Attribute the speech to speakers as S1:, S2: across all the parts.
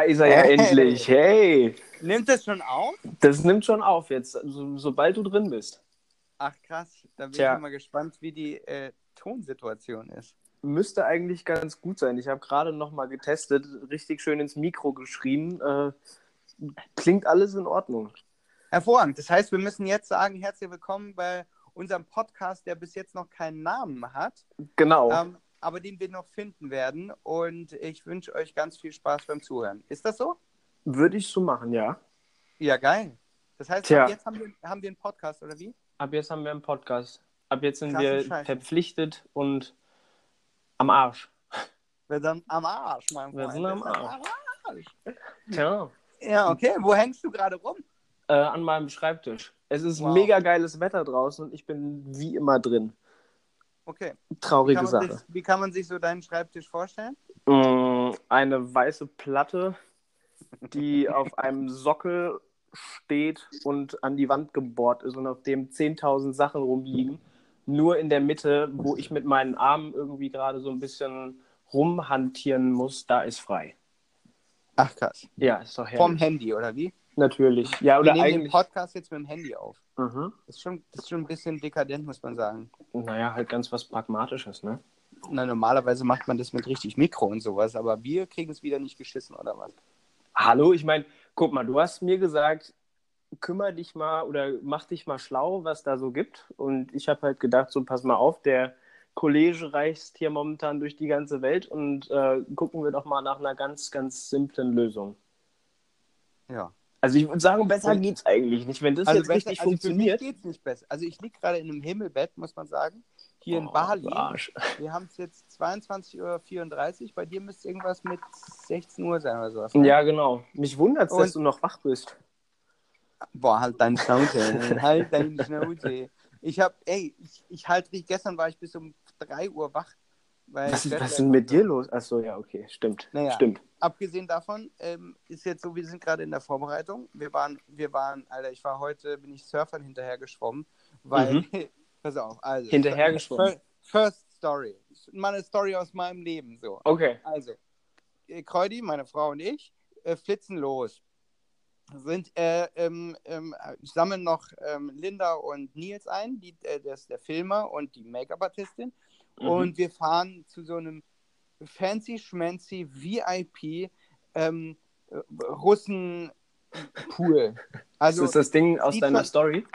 S1: Da ist er ja
S2: Hey.
S1: endlich. Hey.
S2: Nimmt das schon auf?
S1: Das nimmt schon auf jetzt, so, sobald du drin bist.
S2: Ach krass, da bin
S1: Tja.
S2: ich mal gespannt, wie die äh, Tonsituation ist.
S1: Müsste eigentlich ganz gut sein. Ich habe gerade noch mal getestet, richtig schön ins Mikro geschrien. Äh, klingt alles in Ordnung.
S2: Hervorragend. Das heißt, wir müssen jetzt sagen, herzlich willkommen bei unserem Podcast, der bis jetzt noch keinen Namen hat,
S1: Genau.
S2: ähm, aber den wir noch finden werden. Und ich wünsche euch ganz viel Spaß beim Zuhören. Ist das so?
S1: Würde ich so machen, ja.
S2: Ja, geil. Das heißt,
S1: Tja.
S2: ab jetzt haben wir, haben wir einen Podcast, oder wie?
S1: Ab jetzt haben wir einen Podcast. Ab jetzt sind wir
S2: Scheiße.
S1: verpflichtet und am Arsch.
S2: Wir sind am Arsch, mein
S1: Wir
S2: Freund.
S1: sind am
S2: Wir
S1: Arsch.
S2: Arsch.
S1: Tja.
S2: Ja, okay. Wo hängst du gerade rum?
S1: Äh, an meinem Schreibtisch. Es ist
S2: Wow.
S1: mega geiles Wetter draußen und ich bin wie immer drin.
S2: Okay. Wie
S1: Traurige
S2: man
S1: Sache.
S2: sich, wie kann man sich so deinen Schreibtisch vorstellen?
S1: Mm, Eine weiße Platte, die auf einem Sockel steht und an die Wand gebohrt ist und auf dem 10.000 Sachen rumliegen. Nur in der Mitte, wo ich mit meinen Armen irgendwie gerade so ein bisschen rumhantieren muss, da ist frei.
S2: Ach krass.
S1: Ja, ist doch herrlich.
S2: Vom Handy, oder wie?
S1: Natürlich. Ja,
S2: Wir
S1: oder
S2: nehmen den
S1: eigentlich.
S2: Podcast jetzt mit dem Handy auf.
S1: Mhm.
S2: Das ist, schon, das ist schon ein bisschen dekadent, muss man sagen.
S1: Naja, halt ganz was Pragmatisches, ne?
S2: Na, normalerweise macht man das mit richtig Mikro und sowas, aber wir kriegen es wieder nicht geschissen, oder was?
S1: Hallo, ich meine, guck mal, du hast mir gesagt, kümmere dich mal oder mach dich mal schlau, was da so gibt. Und ich habe halt gedacht, so pass mal auf, der Kollege reist hier momentan durch die ganze Welt und äh, gucken wir doch mal nach einer ganz, ganz simplen Lösung.
S2: Ja.
S1: Also ich würde sagen, besser
S2: Und-
S1: geht's eigentlich nicht. Wenn das
S2: Also,
S1: jetzt richtig
S2: also
S1: funktioniert.
S2: für mich geht's nicht besser. Also ich liege gerade in einem Himmelbett, muss man sagen, hier in
S1: Oh,
S2: Bali.
S1: Arsch.
S2: Wir haben es jetzt 22.34 Uhr. Bei dir müsste irgendwas mit 16 Uhr sein oder sowas. ne?
S1: Ja, genau. Mich wundert dass
S2: Und-
S1: du noch wach bist.
S2: Boah, halt deine Schnauze. halt deine Schnauze. Ich hab, ey, ich, ich halt, gestern war ich bis um 3 Uhr wach.
S1: Was, ist- was denn mit dir los? Achso, ja, okay, stimmt.
S2: Naja.
S1: Stimmt.
S2: abgesehen davon ähm, ist jetzt so, wir sind gerade in der Vorbereitung. Wir waren, wir waren, Alter, ich war heute, bin ich Surfern hinterher geschwommen, weil, pass auf, also.
S1: Mhm. Hinterher geschwommen?
S2: Fir- First Story. Mal eine Story aus meinem Leben, so.
S1: Okay.
S2: Also, äh, Kreudi, meine Frau und ich, äh, flitzen los. Sind, äh, ähm, ähm, sammeln noch ähm, Linda und Nils ein, die, äh, das der Filmer und die Make-up-Artistin.
S1: Mhm.
S2: Und wir fahren zu so einem fancy schmancy VIP ähm, äh, Russen Pool. Also
S1: ist das das Ding aus
S2: sieht
S1: deiner Story?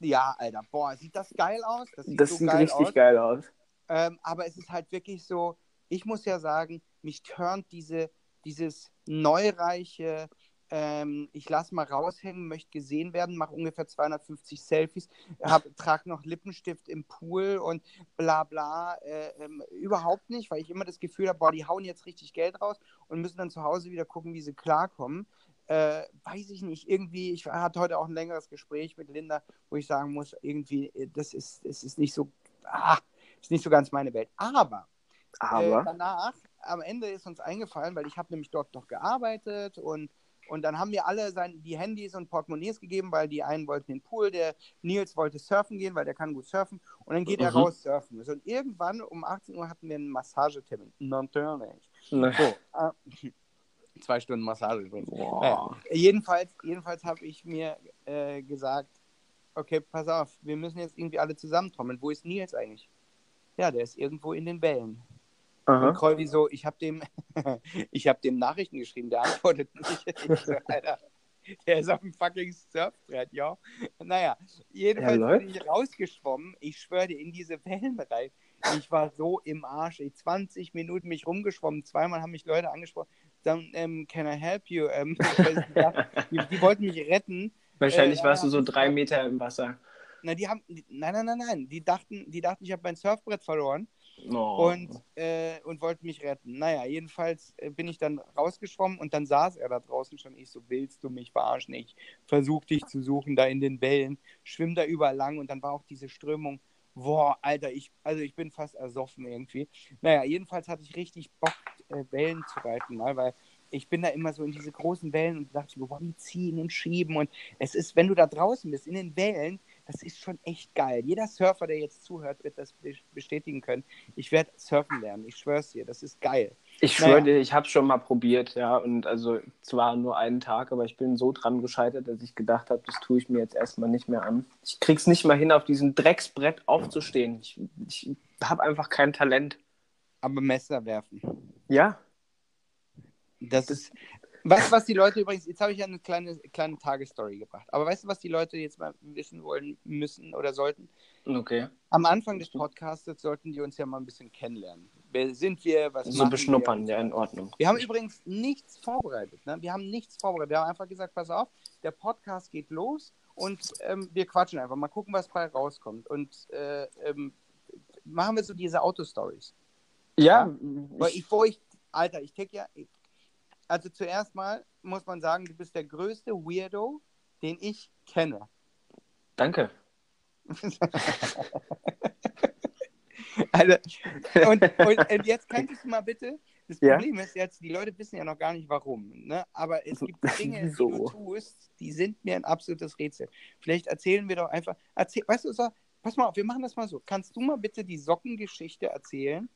S2: ja, Alter, boah, sieht das geil aus? Das sieht
S1: Das
S2: so
S1: sieht
S2: geil
S1: richtig
S2: aus.
S1: geil aus.
S2: Ähm, aber es ist halt wirklich so, ich muss ja sagen, mich turnt diese, dieses neureiche, ähm, ich lasse mal raushängen, möchte gesehen werden, mache ungefähr 250 Selfies, trage noch Lippenstift im Pool und bla bla. Äh, ähm, überhaupt nicht, weil ich immer das Gefühl habe, boah, die hauen jetzt richtig Geld raus und müssen dann zu Hause wieder gucken, wie sie klarkommen. Äh, weiß ich nicht, irgendwie, ich hatte heute auch ein längeres Gespräch mit Linda, wo ich sagen muss, irgendwie, äh, das ist, es ist nicht so, ah, ist nicht so ganz meine Welt. Aber, äh,
S1: Aber.
S2: danach, am Ende ist uns eingefallen, weil ich habe nämlich dort noch gearbeitet und, und dann haben wir alle sein, die Handys und Portemonnaies gegeben, weil die einen wollten in den Pool, der Nils wollte surfen gehen, weil der kann gut surfen und dann geht er
S1: Mhm.
S2: raus surfen. So, und irgendwann um 18 Uhr hatten wir einen Massagetermin. Natürlich.
S1: Ne.
S2: So, äh, zwei Stunden Massage übrigens. Naja, jedenfalls jedenfalls habe ich mir äh, gesagt, okay, pass auf, wir müssen jetzt irgendwie alle zusammentrommeln. Wo ist Nils eigentlich? Ja, der ist irgendwo in den Wellen. Und
S1: Aha.
S2: Kreuzi so, ich habe dem, ich habe dem Nachrichten geschrieben, der antwortet nicht. Ich so, Alter, der ist auf dem fucking Surfbrett, ja. Naja, jedenfalls
S1: Ja,
S2: bin ich rausgeschwommen. Ich schwöre dir, in diese Wellen rein. Ich war so im Arsch. Ich 20 Minuten mich rumgeschwommen. Zweimal haben mich Leute angesprochen. Dann, ähm, can I help you? Ähm, die, die wollten mich retten.
S1: Wahrscheinlich
S2: Äh,
S1: warst du so drei Meter im Wasser.
S2: Na, die haben, nein, nein, nein, nein. Die dachten, die dachten, ich habe mein Surfbrett verloren.
S1: Oh.
S2: und, äh, und wollte mich retten. Naja, jedenfalls äh, bin ich dann rausgeschwommen und dann saß er da draußen schon. Ich so, willst du mich verarschen? Ich versuch dich zu suchen da in den Wellen, schwimm da überall lang und dann war auch diese Strömung. Boah, Alter, ich, also ich bin fast ersoffen irgendwie. Naja, jedenfalls hatte ich richtig Bock, äh, Wellen zu reiten, mal, weil ich bin da immer so in diese großen Wellen und dachte, boah, die ziehen und schieben und es ist, wenn du da draußen bist, in den Wellen, das ist schon echt geil. Jeder Surfer, der jetzt zuhört, wird das bestätigen können. Ich werde surfen lernen, ich schwör's dir, das ist geil.
S1: Ich schwöre naja. dir, ich habe schon mal probiert, ja, und also zwar nur einen Tag, aber ich bin so dran gescheitert, dass ich gedacht habe, das tue ich mir jetzt erstmal nicht mehr an. Ich krieg's nicht mal hin, auf diesem Drecksbrett aufzustehen. Ich, ich habe einfach kein Talent.
S2: Aber Messer werfen.
S1: Ja.
S2: Das, das ist, Weißt du, was die Leute übrigens, jetzt habe ich ja eine kleine, kleine Tagesstory gebracht, aber weißt du, was die Leute jetzt mal wissen wollen müssen oder sollten?
S1: Okay.
S2: Am Anfang des Podcasts sollten die uns ja mal ein bisschen kennenlernen. Wer sind wir? Was
S1: so beschnuppern, wir? ja, in Ordnung.
S2: Wir haben übrigens nichts vorbereitet. Ne? Wir haben nichts vorbereitet. Wir haben einfach gesagt, pass auf, der Podcast geht los und ähm, wir quatschen einfach. Mal gucken, was bei rauskommt. Und äh, ähm, machen wir so diese Autostories.
S1: Ja. ja?
S2: Weil ich, ich, Alter, ich tick ja, also zuerst mal muss man sagen, du bist der größte Weirdo, den ich kenne.
S1: Danke.
S2: also, und, und, und, jetzt könntest du mal bitte, das Problem ja? ist jetzt, die Leute wissen ja noch gar nicht warum, ne? aber es gibt Dinge, so. die du tust, die sind mir ein absolutes Rätsel. Vielleicht erzählen wir doch einfach, erzähl, weißt du, so, pass mal auf, wir machen das mal so. Kannst du mal bitte die Sockengeschichte erzählen?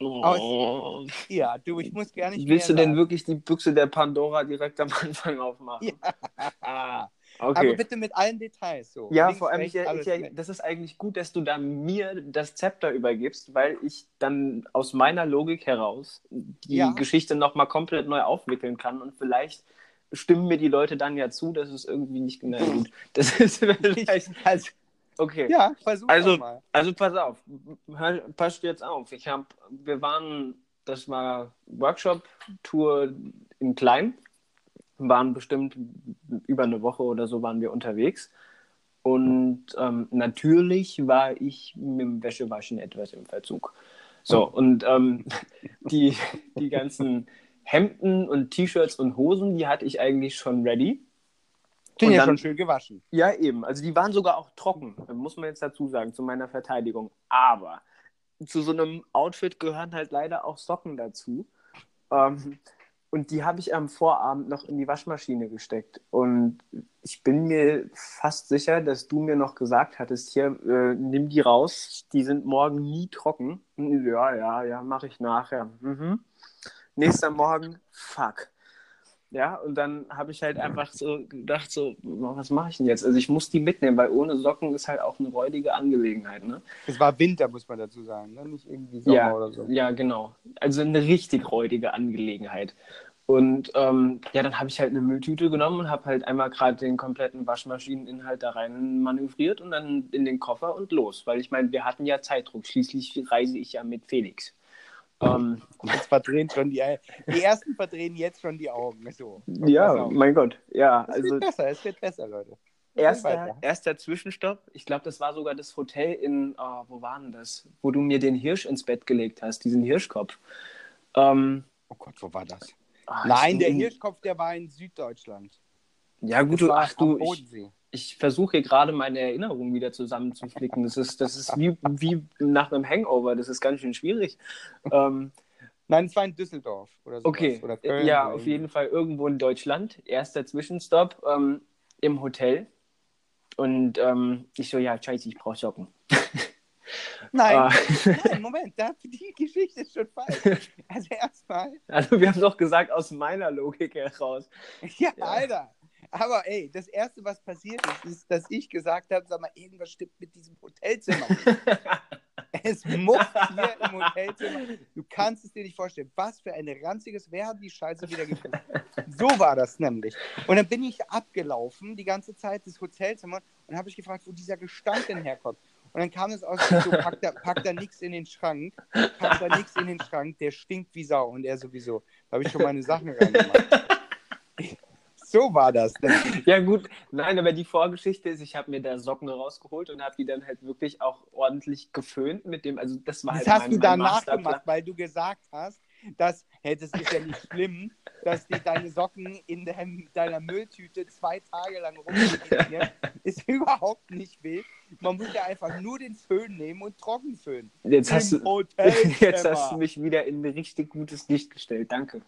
S1: Oh.
S2: ja, du, ich muss gar nicht.
S1: Willst du denn wirklich die Büchse der Pandora direkt am Anfang aufmachen?
S2: Ja. okay. Aber bitte mit allen Details so.
S1: Ja, Links, vor allem, rechts, ich, ich, das ist eigentlich gut, dass du da mir das Zepter übergibst, weil ich dann aus meiner Logik heraus die ja. Geschichte nochmal komplett neu aufwickeln kann und vielleicht stimmen mir die Leute dann ja zu, dass es irgendwie nicht genau gut. Das ist vielleicht.
S2: Also, Okay. Ja, versuch
S1: also,
S2: mal.
S1: Also pass auf, passt jetzt auf. Ich habe, wir waren, das war Workshop-Tour in Klein, waren bestimmt über eine Woche oder so waren wir unterwegs. Und ähm, natürlich war ich mit dem Wäschewaschen etwas im Verzug. So, und ähm, die, die ganzen Hemden und T-Shirts und Hosen, die hatte ich eigentlich schon ready.
S2: Sind ja schon schön gewaschen.
S1: Ja, eben. Also die waren sogar auch trocken, muss man jetzt dazu sagen, zu meiner Verteidigung. Aber zu so einem Outfit gehören halt leider auch Socken dazu. Ähm, und die habe ich am Vorabend noch in die Waschmaschine gesteckt. Und ich bin mir fast sicher, dass du mir noch gesagt hattest, hier, äh, nimm die raus, die sind morgen nie trocken. Ja, ja, ja, mache ich nachher. Mhm. Nächster Morgen, fuck. Ja, und dann habe ich halt einfach so gedacht, so, was mache ich denn jetzt? Also ich muss die mitnehmen, weil ohne Socken ist halt auch eine räudige Angelegenheit. Ne?
S2: Es war Winter, muss man dazu sagen, ne? nicht irgendwie Sommer
S1: ja,
S2: oder so.
S1: Ja, genau. Also eine richtig räudige Angelegenheit. Und ähm, ja, dann habe ich halt eine Mülltüte genommen und habe halt einmal gerade den kompletten Waschmaschineninhalt da rein manövriert und dann in den Koffer und los. Weil ich meine, wir hatten ja Zeitdruck. Schließlich reise ich ja mit Felix.
S2: Ähm, jetzt verdrehen schon die, die ersten verdrehen jetzt schon die Augen. So.
S1: Ja, mein Gott. Ja,
S2: es also, wird besser, es wird besser, Leute.
S1: Erster, erster Zwischenstopp, ich glaube, das war sogar das Hotel in, oh, wo war denn das? Wo du mir den Hirsch ins Bett gelegt hast, diesen Hirschkopf. Ähm,
S2: oh Gott, wo war das? Ach, Nein, der Hirschkopf, der war in Süddeutschland.
S1: Ja, gut, du, ach du, ich, ich versuche hier gerade meine Erinnerungen wieder zusammenzuflicken. Das ist, das ist wie, wie nach einem Hangover. Das ist ganz schön schwierig. Ähm,
S2: Nein, es war in Düsseldorf oder so.
S1: Okay, oder Köln, ja, auf jeden Fall irgendwo in Deutschland. Erster Zwischenstopp ähm, im Hotel. Und ähm, ich so, ja, scheiße, ich brauche Socken.
S2: Nein, ah. nein, Moment, die Geschichte ist schon falsch. Also erstmal.
S1: Also wir haben doch gesagt, aus meiner Logik heraus.
S2: Ja, ja. Alter. Aber ey, das Erste, was passiert ist, ist, dass ich gesagt habe, sag mal, irgendwas stimmt mit diesem Hotelzimmer. es muss hier im Hotelzimmer. Du kannst es dir nicht vorstellen. Was für ein ranziges, wer hat die Scheiße wieder gekriegt? So war das nämlich. Und dann bin ich abgelaufen, die ganze Zeit, das Hotelzimmer, und habe ich gefragt, wo dieser Gestank denn herkommt. Und dann kam es aus, so, pack da, pack da nichts in den Schrank, pack da nichts in den Schrank, der stinkt wie Sau. Und er sowieso. Da habe ich schon meine Sachen reingemacht. So war das.
S1: Ja, gut, nein, aber die Vorgeschichte ist, ich habe mir da Socken rausgeholt und habe die dann halt wirklich auch ordentlich geföhnt mit dem, also das war
S2: das
S1: halt
S2: hast mein, du danach gemacht, weil du gesagt hast, dass, hey, das ist ja nicht schlimm, dass die deine Socken in dein, deiner Mülltüte zwei Tage lang rumliegen. ist überhaupt nicht wild. Man muss ja einfach nur den Föhn nehmen und trocken föhnen.
S1: Jetzt, hast du, jetzt hast du mich wieder in ein richtig gutes Licht gestellt. Danke.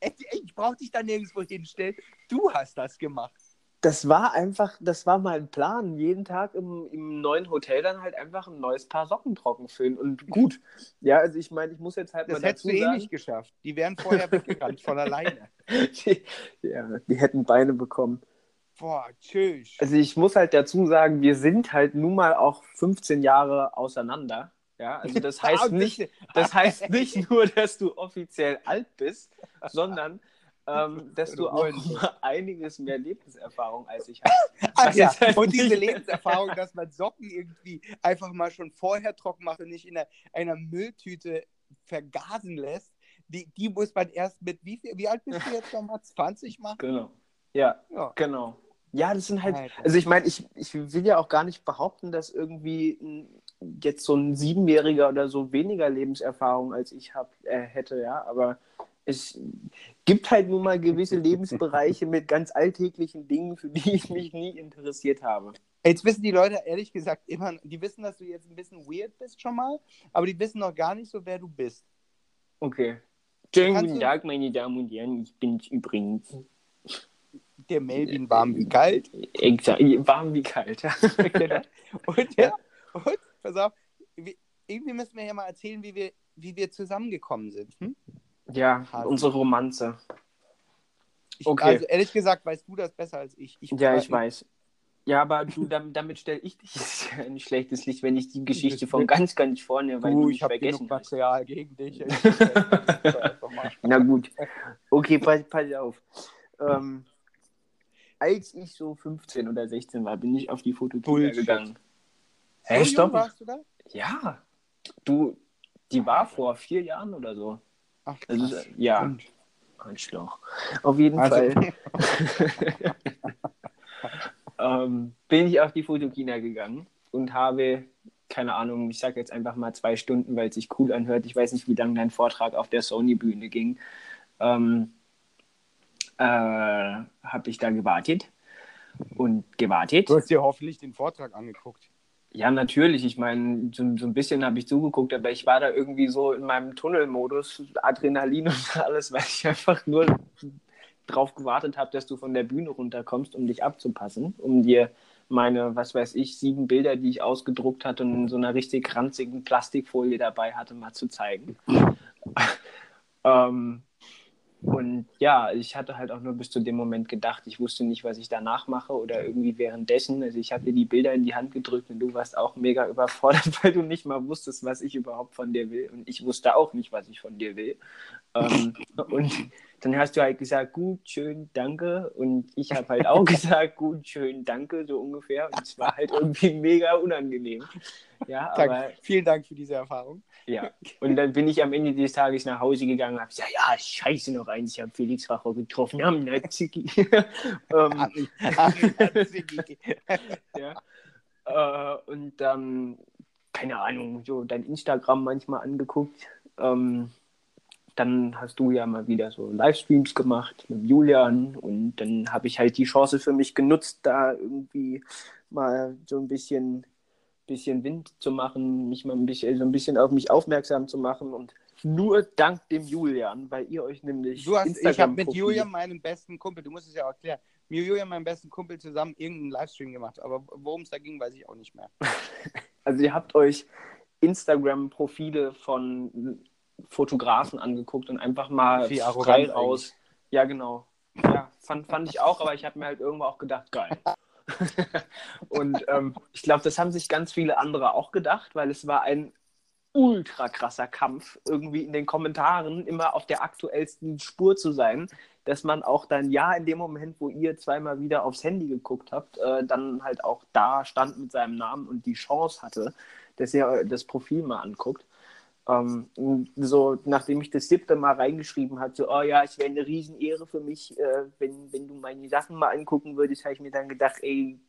S2: Ich brauche dich da nirgendwo hinstellen. Du hast das gemacht.
S1: das war einfach, das war mein Plan, jeden Tag im, im neuen Hotel dann halt einfach ein neues Paar Socken trocken füllen und gut. Ja, also ich meine, ich muss jetzt halt
S2: Das
S1: mal
S2: hättest
S1: dazu
S2: du eh
S1: sagen,
S2: nicht geschafft. Die wären vorher weggerannt von alleine.
S1: die, ja, die hätten Beine bekommen.
S2: Boah, tschüss.
S1: Also ich muss halt dazu sagen, wir sind halt nun mal auch 15 Jahre auseinander. Ja, also das heißt nicht, das heißt nicht nur, dass du offiziell alt bist, sondern ähm, dass du auch einiges mehr Lebenserfahrung als ich habe.
S2: Ach ja,
S1: halt
S2: und diese Lebenserfahrung, dass man Socken irgendwie einfach mal schon vorher trocken macht und nicht in einer, einer Mülltüte vergasen lässt, die, die muss man erst mit, wie, viel, wie alt bist du jetzt nochmal? 20 machen?
S1: Genau. Ja,
S2: Ja.
S1: genau. Ja, das sind halt, also ich meine, ich, ich will ja auch gar nicht behaupten, dass irgendwie ein, jetzt so ein Siebenjähriger oder so weniger Lebenserfahrung als ich hab, äh, hätte, ja, aber es gibt halt nun mal gewisse Lebensbereiche mit ganz alltäglichen Dingen, für die ich mich nie interessiert habe.
S2: Jetzt wissen die Leute ehrlich gesagt immer, die wissen, dass du jetzt ein bisschen weird bist schon mal, aber die wissen noch gar nicht so, wer du bist.
S1: Okay. Schönen
S2: Kannst
S1: guten Tag, meine Damen und Herren, ich bin's übrigens.
S2: Der Melvin warm wie kalt.
S1: Exakt, warm wie kalt. ja.
S2: Und, ja, und pass auf, wie, irgendwie müssen wir ja mal erzählen, wie wir, wie wir zusammengekommen sind. Hm?
S1: ja,
S2: Hase.
S1: unsere Romanze.
S2: Ich,
S1: Okay.
S2: Also ehrlich gesagt, weißt du das besser als ich. ich
S1: Ja, ich weiß. Ja, aber du, damit, damit stelle ich dich in ein schlechtes Licht, wenn ich die Geschichte von ganz, ganz vorne, weil du,
S2: Du, ich habe genug. Material gegen dich.
S1: Na gut. Okay, pass, pass auf. Ähm, als ich so 15 oder 16 war, bin ich auf die Fotokina
S2: Bullshit.
S1: Gegangen.
S2: So
S1: stopp.
S2: warst du da?
S1: Ja. Du, die war vor vier Jahren oder so.
S2: Ach,
S1: Das
S2: krass.
S1: ist, ja,
S2: Und-
S1: Arschloch. Auf jeden
S2: Also-
S1: Fall ähm, bin ich auf die Fotokina gegangen und habe, keine Ahnung, ich sage jetzt einfach mal zwei Stunden, weil es sich cool anhört. Ich weiß nicht, wie lange dein Vortrag auf der Sony-Bühne ging. Ähm, äh, habe ich da gewartet und gewartet.
S2: Du hast dir hoffentlich den Vortrag angeguckt.
S1: Ja, natürlich. Ich meine, so, so ein bisschen habe ich zugeguckt, aber ich war da irgendwie so in meinem Tunnelmodus, Adrenalin und alles, weil ich einfach nur drauf gewartet habe, dass du von der Bühne runterkommst, um dich abzupassen, um dir meine, was weiß ich, sieben Bilder, die ich ausgedruckt hatte und in so einer richtig ranzigen Plastikfolie dabei hatte, mal zu zeigen. ähm, und ja, ich hatte halt auch nur bis zu dem Moment gedacht, ich wusste nicht, was ich danach mache oder irgendwie währenddessen. Also ich habe dir die Bilder in die Hand gedrückt und du warst auch mega überfordert, weil du nicht mal wusstest, was ich überhaupt von dir will. Und ich wusste auch nicht, was ich von dir will. Ähm, und dann hast du halt gesagt, gut, schön, danke. Und ich habe halt auch gesagt, gut, schön, danke, so ungefähr. Und es war halt irgendwie mega unangenehm. Ja,
S2: Dank,
S1: aber
S2: vielen Dank für diese Erfahrung.
S1: ja, und dann bin ich am Ende des Tages nach Hause gegangen und habe gesagt, ja, scheiße noch eins, ich habe Felix Racher getroffen, am Naziki. ähm, ja. äh, und dann, keine Ahnung, so dein Instagram manchmal angeguckt. Ähm, dann hast du ja mal wieder so Livestreams gemacht mit Julian und dann habe ich halt die Chance für mich genutzt, da irgendwie mal so ein bisschen, bisschen Wind zu machen, mich mal ein bisschen, so ein bisschen auf mich aufmerksam zu machen und nur dank dem Julian, weil ihr euch nämlich
S2: Du hast, ich habe mit Julian, meinem besten Kumpel, du musst es ja auch erklären, mit Julian, meinem besten Kumpel, zusammen irgendeinen Livestream gemacht. Aber worum es da ging, weiß ich auch nicht mehr.
S1: Also ihr habt euch Instagram-Profile von Fotografen angeguckt und einfach mal
S2: Wie
S1: frei raus. Ja, genau. Ja, fand, fand ich auch, aber ich habe mir halt irgendwo auch gedacht, geil. und ähm, ich glaube, das haben sich ganz viele andere auch gedacht, weil es war ein ultra krasser Kampf, irgendwie in den Kommentaren immer auf der aktuellsten Spur zu sein, dass man auch dann ja in dem Moment, wo ihr zweimal wieder aufs Handy geguckt habt, äh, dann halt auch da stand mit seinem Namen und die Chance hatte, dass ihr das Profil mal anguckt. Ähm, so, nachdem ich das siebte Mal reingeschrieben hatte, so, oh ja, es wäre eine Riesenehre für mich, äh, wenn, wenn du meine Sachen mal angucken würdest, habe ich mir dann gedacht, ey,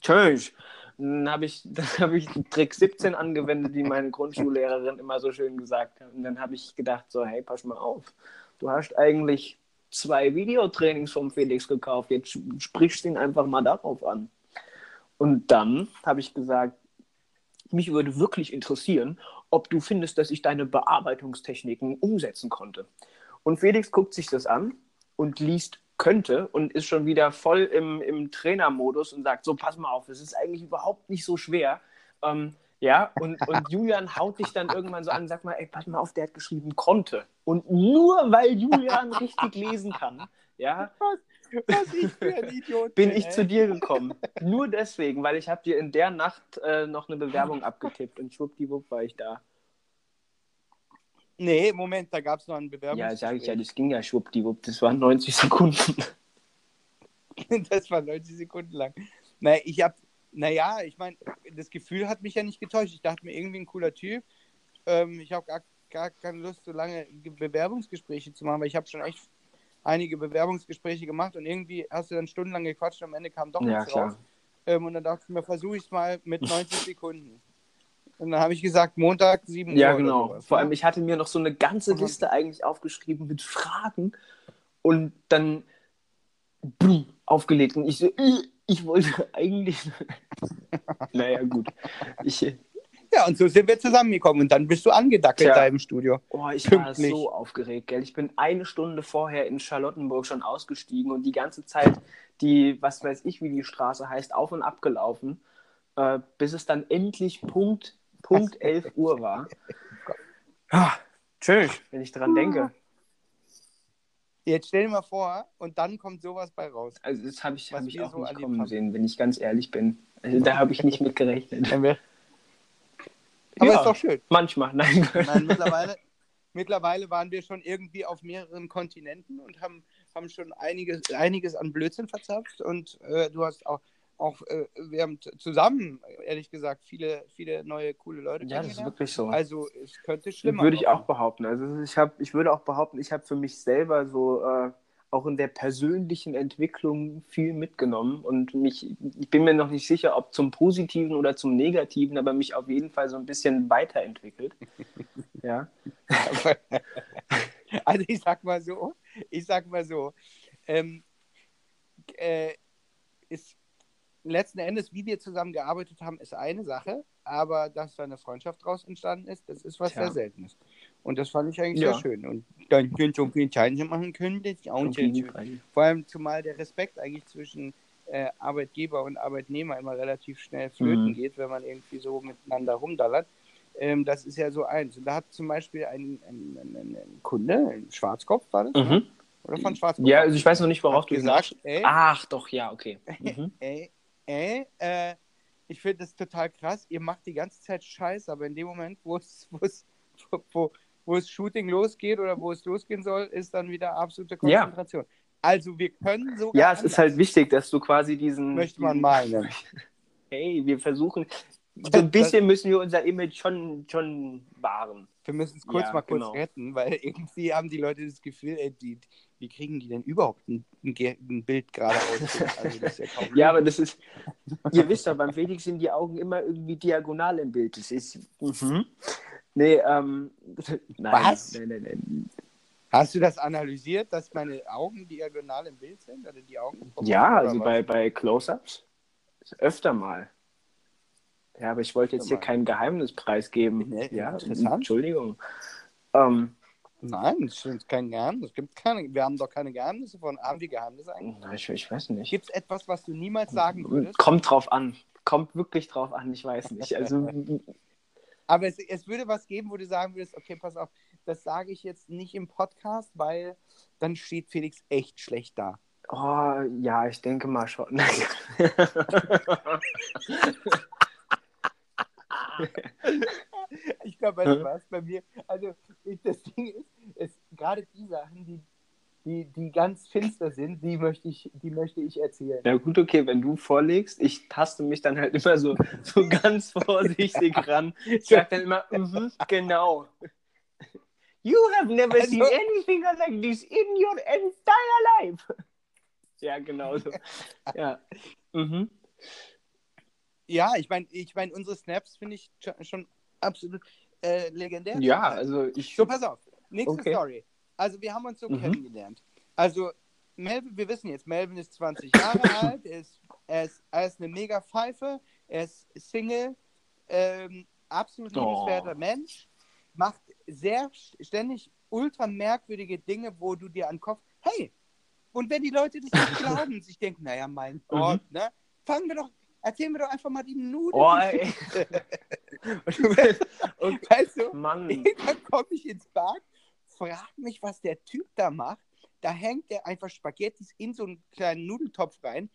S1: tschüss. Dann habe ich, dann hab ich Trick 17 angewendet, wie meine Grundschullehrerin immer so schön gesagt hat. Und dann habe ich gedacht, so, hey, pass mal auf. Du hast eigentlich zwei Videotrainings vom Felix gekauft. Jetzt sprichst du ihn einfach mal darauf an. Und dann habe ich gesagt, mich würde wirklich interessieren, ob du findest, dass ich deine Bearbeitungstechniken umsetzen konnte. Und Felix guckt sich das an und liest könnte und ist schon wieder voll im, im Trainermodus und sagt, so, pass mal auf, es ist eigentlich überhaupt nicht so schwer. Ähm, ja, und, und Julian haut dich dann irgendwann so an und sagt mal, ey, pass mal auf, der hat geschrieben, konnte. Und nur weil Julian richtig lesen kann, ja,
S2: Was, ich für ein Idiot
S1: bin ich
S2: ey.
S1: zu dir gekommen. Nur deswegen, weil ich habe dir in der Nacht äh, noch eine Bewerbung abgetippt und schwuppdiwupp war ich da.
S2: Nee, Moment, da gab es noch einen Bewerbung.
S1: Ja, sage ich ja, das ging ja schwuppdiwupp, das waren 90 Sekunden.
S2: Das war 90 Sekunden lang. Naja, ich hab, naja, ich meine, das Gefühl hat mich ja nicht getäuscht. Ich dachte mir, irgendwie ein cooler Typ. Ähm, ich habe gar, gar keine Lust, so lange Ge- Bewerbungsgespräche zu machen, weil ich habe schon echt einige Bewerbungsgespräche gemacht und irgendwie hast du dann stundenlang gequatscht und am Ende kam doch
S1: Ja,
S2: nichts
S1: klar.
S2: raus. Ähm, und dann dachte ich mir, versuche ich es mal mit 90 Sekunden. Und dann habe ich gesagt, Montag 7 Uhr.
S1: Ja, genau. Vor allem, ich hatte mir noch so eine ganze. Liste eigentlich aufgeschrieben mit Fragen und dann boom, aufgelegt. Und ich so, äh, ich wollte eigentlich. naja, gut. Ich,
S2: Ja, und so sind wir zusammengekommen und dann bist du angedackelt
S1: Tja.
S2: da im Studio.
S1: oh, ich war
S2: Pünktlich.
S1: so aufgeregt, gell? Ich bin eine Stunde vorher in Charlottenburg schon ausgestiegen und die ganze Zeit die, was weiß ich, wie die Straße heißt, auf und ab gelaufen, äh, bis es dann endlich Punkt, Punkt 11 Uhr war. Ah, Tschüss, wenn ich dran denke.
S2: Jetzt stell dir mal vor, und dann kommt sowas bei raus.
S1: Also das habe ich, hab ich auch
S2: so
S1: nicht kommen
S2: haben.
S1: sehen, wenn ich ganz ehrlich bin. Also da habe ich nicht mit gerechnet.
S2: Aber
S1: Ja.
S2: ist doch schön.
S1: Manchmal, nein.
S2: Nein, mittlerweile, mittlerweile waren wir schon irgendwie auf mehreren Kontinenten und haben, haben schon einiges, einiges an Blödsinn verzapft. Und äh, du hast auch, auch äh, wir haben zusammen, ehrlich gesagt, viele, viele neue, coole Leute
S1: Ja, das ist wirklich so.
S2: Also es könnte schlimmer
S1: würde ich auch behaupten. Also ich, hab, ich würde auch behaupten, ich habe für mich selber so äh, auch in der persönlichen Entwicklung viel mitgenommen und mich, ich bin mir noch nicht sicher, ob zum Positiven oder zum Negativen, aber mich auf jeden Fall so ein bisschen weiterentwickelt. ja.
S2: Also ich sag mal so, ich sag mal so, ähm, äh, ist letzten Endes, wie wir zusammen gearbeitet haben, ist eine Sache, aber dass da eine Freundschaft draus entstanden ist, das ist was
S1: Tja.
S2: sehr Seltenes. Und das fand ich eigentlich
S1: Ja.
S2: sehr schön. Und dann können so viele Entscheidungen machen können, das ist auch
S1: Auf
S2: sehr schön. Vor allem zumal der Respekt eigentlich zwischen äh, Arbeitgeber und Arbeitnehmer immer relativ schnell flöten
S1: Mhm.
S2: geht, wenn man irgendwie so miteinander rumdallert. Ähm, das ist ja so eins. Und da hat zum Beispiel ein, ein, ein, ein, Kunde, ein Schwarzkopf war das?
S1: Mhm.
S2: oder von Schwarzkopf?
S1: Ja, also ich weiß noch nicht, worauf du
S2: gesagt, ey,
S1: Ach, doch, ja, okay. Mhm.
S2: ey, ey, äh, ich finde das total krass. Ihr macht die ganze Zeit Scheiß, aber in dem Moment, wo es, wo wo, wo, es Shooting losgeht oder wo es losgehen soll, ist dann wieder absolute
S1: Ja.
S2: Konzentration. Also wir können sogar.
S1: Ja, es ist halt wichtig, dass du quasi diesen.
S2: Möchte man meinen.
S1: Hey, wir versuchen, so ein bisschen müssen wir unser Image schon, schon wahren.
S2: Wir müssen es kurz
S1: Ja,
S2: mal kurz
S1: genau.
S2: retten, weil irgendwie haben die Leute das Gefühl, ey, die, wie kriegen die denn überhaupt ein, ein, Bild geradeaus? Also ja
S1: Ja, aber das ist, ihr wisst doch, beim Felix sind die Augen immer irgendwie diagonal im Bild. Das ist, mhm. nee, ähm, nein,
S2: Was?
S1: Nein, nein, nein.
S2: Hast du das analysiert, dass meine Augen diagonal im Bild sind? Oder die Augen
S1: Ja, also bei, bei Close-Ups öfter mal. Ja, aber ich wollte jetzt hier
S2: Öfter mal.
S1: kein Geheimnis preisgeben.
S2: Nee,
S1: ja. Entschuldigung. Ähm,
S2: Nein, das ist kein Geheimnis. Es gibt keine, wir haben doch keine Geheimnisse von. Haben wir Geheimnisse eigentlich?
S1: na, ich, ich weiß nicht.
S2: Gibt es etwas, was du niemals sagen würdest?
S1: Kommt drauf an. Kommt wirklich drauf an, ich weiß nicht. Also,
S2: Aber es, es würde was geben, wo du sagen würdest, okay, pass auf, das sage ich jetzt nicht im Podcast, weil dann steht Felix echt schlecht da.
S1: oh, ja, ich denke mal schon.
S2: Ich glaube, weißt du was, bei mir, also ich, das Ding ist, ist gerade die Sachen, die, die, die ganz finster sind, die möchte ich, die möchte ich erzählen.
S1: Ja gut, okay, wenn du vorlegst, ich taste mich dann halt immer so, so ganz vorsichtig ran. Ich sag dann immer, mhm, genau. You have never
S2: Also-
S1: seen anything like this in your entire life. Ja, genau so. Ja. Mhm.
S2: Ja, ich meine, ich mein, unsere Snaps finde ich schon absolut äh, legendär.
S1: Ja, also ich.
S2: So, pass auf. Nächste
S1: Okay.
S2: Story. Also, wir haben uns so
S1: Mhm.
S2: kennengelernt. Also, Melvin, wir wissen jetzt, Melvin ist 20 Jahre alt, er ist, er, ist, er ist eine mega Pfeife, er ist Single, ähm, absolut
S1: Oh.
S2: liebenswerter Mensch, macht sehr st- ständig ultra merkwürdige Dinge, wo du dir an den Kopf, hey, Und wenn die Leute das nicht glauben, sich denken, naja, mein Gott, mhm. ne? Fangen wir doch, erzählen wir doch einfach mal die Nudeln. Oh, ey. und, weißt du, Mann. dann komme ich ins Bad, frag mich, was der Typ da macht. Da hängt er einfach Spaghettis in so einen kleinen Nudeltopf rein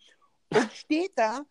S2: und steht da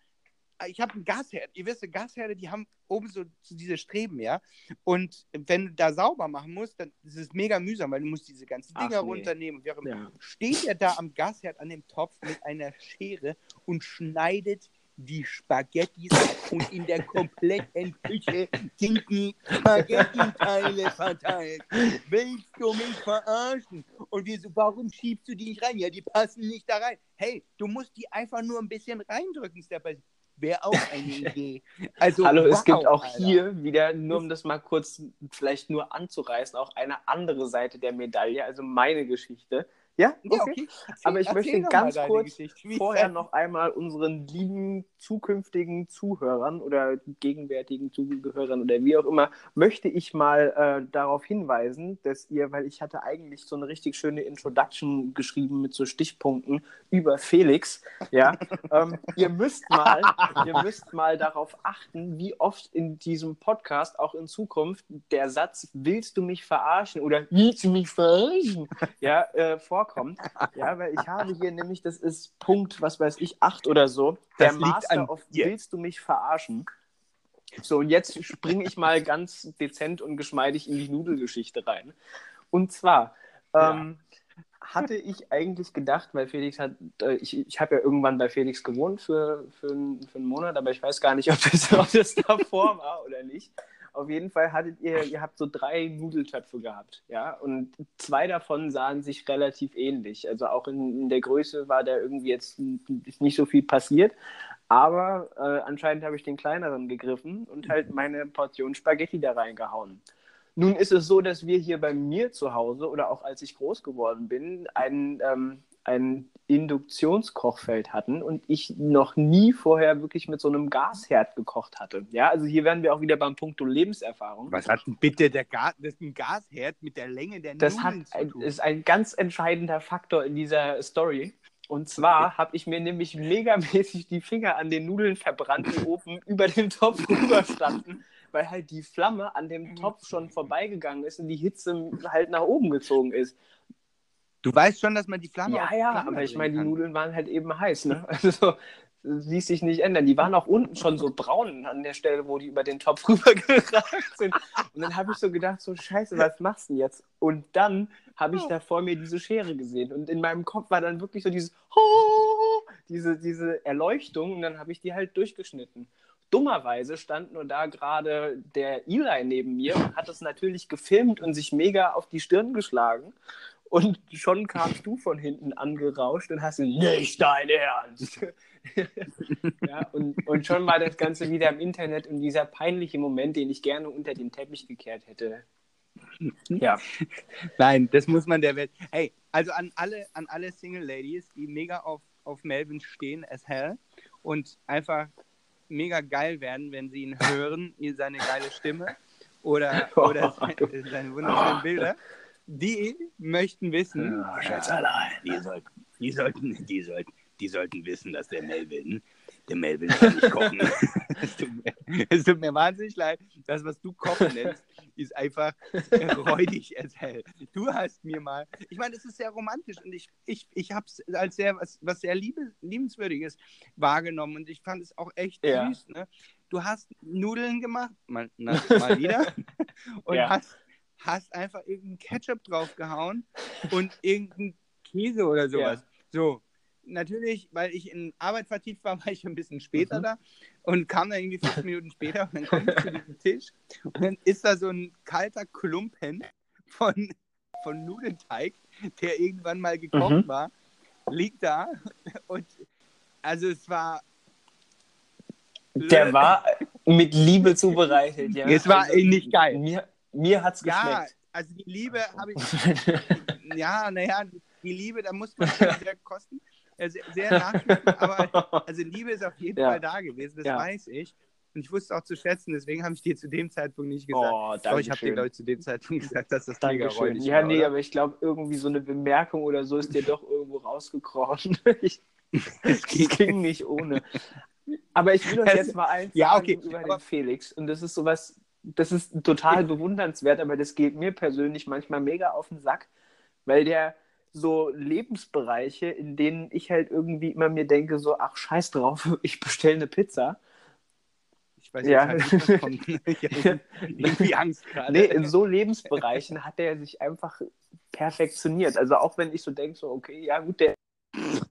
S2: ich habe einen Gasherd. Ihr wisst, Gasherde, die haben oben so, so, diese Streben, ja. Und wenn du da sauber machen musst, dann ist es mega mühsam, weil du musst diese ganzen Dinger nee. runternehmen. Ja. Steht er da am Gasherd an dem Topf mit einer Schere und schneidet die Spaghettis ab und in der kompletten Küche sind die Spaghetti-Teile verteilt. Willst du mich verarschen? Und wir so, warum schiebst du die nicht rein? Ja, die passen nicht da rein. Hey, du musst die einfach nur ein bisschen reindrücken, Step by Wäre auch eine Idee.
S1: Also, Hallo, wow, es gibt auch Alter. hier wieder, nur um das mal kurz vielleicht nur anzureißen, auch eine andere Seite der Medaille, also meine Geschichte. Ja, okay. Ja, okay. Erzähl, Aber ich möchte ganz kurz vorher noch einmal unseren lieben zukünftigen Zuhörern oder gegenwärtigen Zugehörern oder wie auch immer, möchte ich mal äh, darauf hinweisen, dass ihr, weil ich hatte eigentlich so eine richtig schöne Introduction geschrieben mit so Stichpunkten über Felix, ja, ähm, ihr müsst mal, ihr müsst mal darauf achten, wie oft in diesem Podcast auch in Zukunft der Satz "Willst du mich verarschen?" oder "Willst du mich verarschen?" ja äh, vorkommt vorkommt. Ja, weil ich habe hier nämlich, das ist Punkt, was weiß ich, acht oder so. Der das Master of dir. Willst du mich verarschen? So, und jetzt springe ich mal ganz dezent und geschmeidig in die Nudelgeschichte rein. Und zwar ähm, hatte ich eigentlich gedacht, weil Felix hat, äh, ich, ich habe ja irgendwann bei Felix gewohnt für, für, für einen Monat, aber ich weiß gar nicht, ob das, ob das davor war oder nicht. Auf jeden Fall hattet ihr, ihr habt so drei Nudeltöpfe gehabt, ja, und zwei davon sahen sich relativ ähnlich. Also auch in, in der Größe war da irgendwie jetzt nicht so viel passiert, aber äh, anscheinend habe ich den kleineren gegriffen und halt meine Portion Spaghetti da reingehauen. Nun ist es so, dass wir hier bei mir zu Hause oder auch als ich groß geworden bin, einen ähm, ein Induktionskochfeld hatten und ich noch nie vorher wirklich mit so einem Gasherd gekocht hatte. Ja, also hier wären wir auch wieder beim Punkt Lebenserfahrung.
S2: Was hat denn bitte der Gas, das ist ein Gasherd mit der Länge der
S1: Das hat, ein, ist ein ganz entscheidender Faktor in dieser Story. Und zwar habe ich mir nämlich megamäßig die Finger an den Nudeln verbrannt, die oben über den Topf rüber standen, weil halt die Flamme an dem Topf schon vorbeigegangen ist und die Hitze halt nach oben gezogen ist.
S2: Du weißt schon, dass man die Flamme.
S1: Ja, ja, aber ich meine, die Nudeln waren halt eben heiß, ne? Also das ließ sich nicht ändern. Die waren auch unten schon so braun an der Stelle, wo die über den Topf rübergeragt sind. Und dann habe ich so gedacht, so scheiße, was machst du jetzt? Und dann habe ich da vor mir diese Schere gesehen. Und in meinem Kopf war dann wirklich so dieses, diese, diese Erleuchtung. Und dann habe ich die halt durchgeschnitten. Dummerweise stand nur da gerade der Eli neben mir und hat es natürlich gefilmt und sich mega auf die Stirn geschlagen. Und schon kamst du von hinten angerauscht und hast nicht dein Ernst. ja, und, und schon war das Ganze wieder im Internet und dieser peinliche Moment, den ich gerne unter den Teppich gekehrt hätte.
S2: Ja. Nein, das muss man der Welt. Hey, also an alle, an alle Single Ladies, die mega auf, auf Melvin stehen, as hell und einfach mega geil werden, wenn sie ihn hören, seine geile Stimme oder, oder seine, seine wunderschönen Bilder die möchten wissen.
S1: Ja, Schätzelein.
S2: Die sollten, die, sollten, die, sollten, die sollten wissen, dass der Melvin, der Melvin kann nicht kochen. es, tut mir, es tut mir wahnsinnig leid. Das, was du kochen nennst, ist einfach räudig as hell. Du hast mir mal, ich meine, es ist sehr romantisch und ich, ich, ich habe es als sehr, was, was sehr liebe, liebenswürdiges wahrgenommen und ich fand es auch echt ja. süß. Ne? Du hast Nudeln gemacht, mal, na, mal wieder, und ja. hast hast einfach irgendeinen Ketchup draufgehauen und irgendeinen Käse oder sowas. Ja. So, natürlich, weil ich in Arbeit vertieft war, war ich ein bisschen später mhm. da und kam dann irgendwie fünf Minuten später und dann komme ich zu diesem Tisch und dann ist da so ein kalter Klumpen von, von Nudelteig, der irgendwann mal gekocht mhm. war, liegt da und also es war
S1: der war mit Liebe zubereitet, ja.
S2: Es war also, nicht geil.
S1: Mir, mir hat es geschmeckt.
S2: Ja, also die Liebe habe ich. ja, naja, die Liebe, da muss man sehr kosten. Sehr, sehr nachschmecken, aber also Liebe ist auf jeden ja. Fall da gewesen, das ja. weiß ich. und ich wusste auch zu schätzen, deswegen habe ich dir zu dem Zeitpunkt nicht gesagt.
S1: Oh,
S2: Doch, ich habe dir, glaube ich, zu dem Zeitpunkt gesagt, dass das mega räudig
S1: Ja,
S2: war,
S1: nee,
S2: oder?
S1: aber ich glaube, irgendwie so eine Bemerkung oder so ist dir doch irgendwo rausgekrochen. Ich, das
S2: ging-
S1: nicht ohne. Aber ich will euch
S2: Das-
S1: jetzt mal eins
S2: Ja, okay,
S1: über
S2: aber-
S1: den Felix. Und das ist sowas, das ist total bewundernswert, aber das geht mir persönlich manchmal mega auf den Sack, weil der so Lebensbereiche, in denen ich halt irgendwie immer mir denke, so, ach, scheiß drauf, ich bestelle eine Pizza.
S2: Ich weiß
S1: Ja.
S2: jetzt halt nicht. Ich habe irgendwie Angst gerade.
S1: Nee, in so Lebensbereichen hat er sich einfach perfektioniert. Also auch wenn ich so denke, so, okay, ja gut, der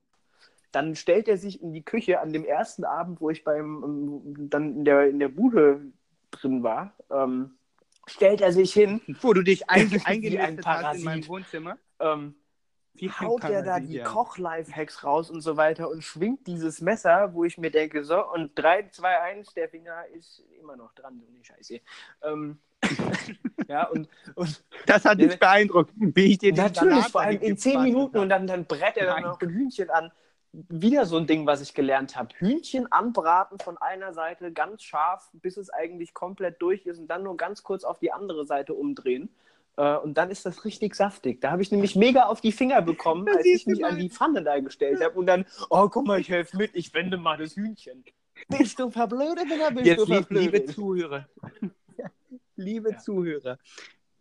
S1: dann stellt er sich in die Küche an dem ersten Abend, wo ich beim ähm, dann in der, in der Bude drin war, ähm, stellt er sich hin,
S2: Wo du dich ein,
S1: Wie ein
S2: hast in meinem Wohnzimmer.
S1: ähm, haut er da die
S2: ja.
S1: Koch-Life-Hacks raus und so weiter und schwingt dieses Messer, wo ich mir denke, so, und 3, 2, 1, der Finger ist immer noch dran, so eine Scheiße. Ähm, ja, und, und
S2: Das hat dich beeindruckt, wie ich dir den
S1: Natürlich, vor allem in
S2: angekippt
S1: zehn
S2: habe.
S1: Minuten und dann, dann brät er dann noch ein Hühnchen an. Wieder so ein Ding, was ich gelernt habe. Hühnchen anbraten von einer Seite ganz scharf, bis es eigentlich komplett durch ist und dann nur ganz kurz auf die andere Seite umdrehen. Äh, Und dann ist das richtig saftig. Da habe ich nämlich mega auf die Finger bekommen, als ich mich an die Pfanne da gestellt habe. Und dann, oh, guck mal, ich helfe mit, ich wende mal das Hühnchen. Bist du verblödet oder bist
S2: Jetzt,
S1: du verblödet?
S2: liebe Zuhörer, liebe
S1: Ja.
S2: Zuhörer,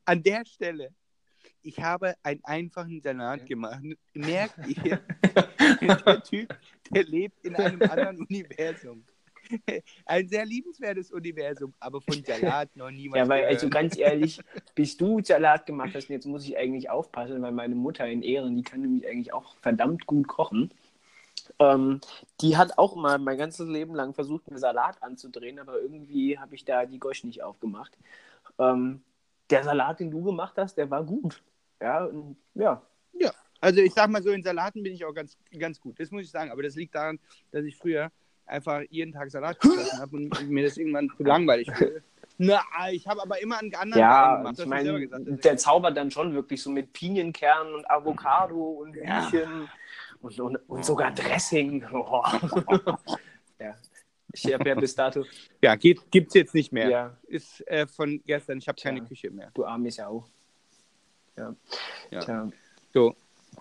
S2: an der Stelle, ich habe einen einfachen Salat gemacht. Merkt ihr, der Typ, der lebt in einem anderen Universum. Ein sehr liebenswertes Universum, aber von Salat noch niemand.
S1: Ja, weil, also
S2: gehört.
S1: ganz ehrlich, bis du Salat gemacht hast, jetzt muss ich eigentlich aufpassen, weil meine Mutter in Ehren, die kann nämlich eigentlich auch verdammt gut kochen. Ähm, die hat auch mal mein ganzes Leben lang versucht, mir Salat anzudrehen, aber irgendwie habe ich da die Gosch nicht aufgemacht. Ähm, der Salat, den du gemacht hast, der war gut. Ja, und, ja.
S2: Also ich sag mal so, in Salaten bin ich auch ganz, ganz gut. Das muss ich sagen. Aber das liegt daran, dass ich früher einfach jeden Tag Salat gegessen habe und mir das irgendwann zu langweilig wurde. Na, ich habe aber immer einen anderen
S1: Ja,
S2: gemacht.
S1: ich
S2: ja
S1: meine,
S2: gesagt,
S1: der
S2: ich-
S1: zaubert dann schon wirklich so mit Pinienkernen und Avocado und
S2: Ja.
S1: Hühnchen und, und, und sogar Dressing. Oh. ja. Ich habe ja bis dato,
S2: Ja, geht, gibt's jetzt nicht mehr.
S1: ja,
S2: Ist äh, von gestern. Ich habe keine. Küche mehr.
S1: du arme Sau. Ja.
S2: Ja.
S1: Tja.
S2: So.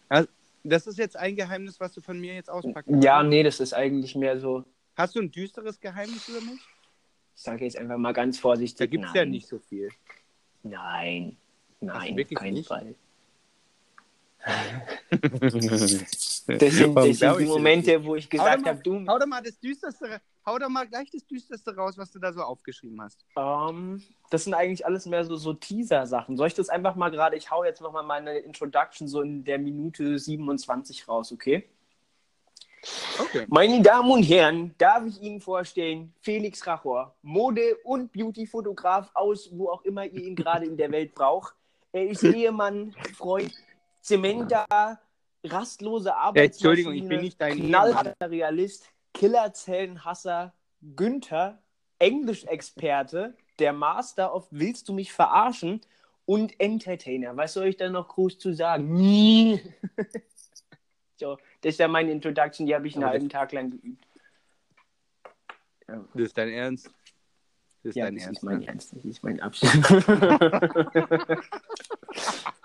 S2: Also, das ist jetzt ein Geheimnis, was du von mir jetzt auspacken
S1: ja, nee, das ist eigentlich mehr so,
S2: Hast du ein düsteres Geheimnis über mich?
S1: ich sage jetzt einfach mal ganz vorsichtig.
S2: Da gibt's
S1: nein.
S2: ja nicht so viel.
S1: Nein, nein, auf keinen
S2: nicht?
S1: Fall.
S2: das
S1: sind, das sind die Momente, wo ich gesagt habe, du,
S2: Hau doch mal das düsterste, hau doch mal gleich das düsterste raus, was du da so aufgeschrieben hast.
S1: Ähm, das sind eigentlich alles mehr so, so Teaser-Sachen. Soll ich das einfach mal gerade, ich hau jetzt nochmal meine Introduction so in der Minute 27 raus, okay?
S2: Okay.
S1: Meine Damen und Herren, darf ich Ihnen vorstellen, Felix Rachor, Mode- und Beauty-Fotograf aus, wo auch immer ihr ihn gerade in der Welt braucht. Er ist Ehemann, Freund, Zementa, rastlose Arbeitsmaschine,
S2: Entschuldigung, ich bin nicht dein
S1: knallharter Realist, Killerzellenhasser, Günther, Englischexperte, der Master of Willst du mich verarschen und Entertainer. Was soll ich da noch groß zu sagen? so, das ist ja meine Introduction, die habe ich einen halben Tag lang geübt.
S2: Das ist dein Ernst? Das ist
S1: Ja,
S2: dein
S1: das
S2: Ernst.
S1: ist mein
S2: ne?
S1: Ernst, das ist mein Abschluss.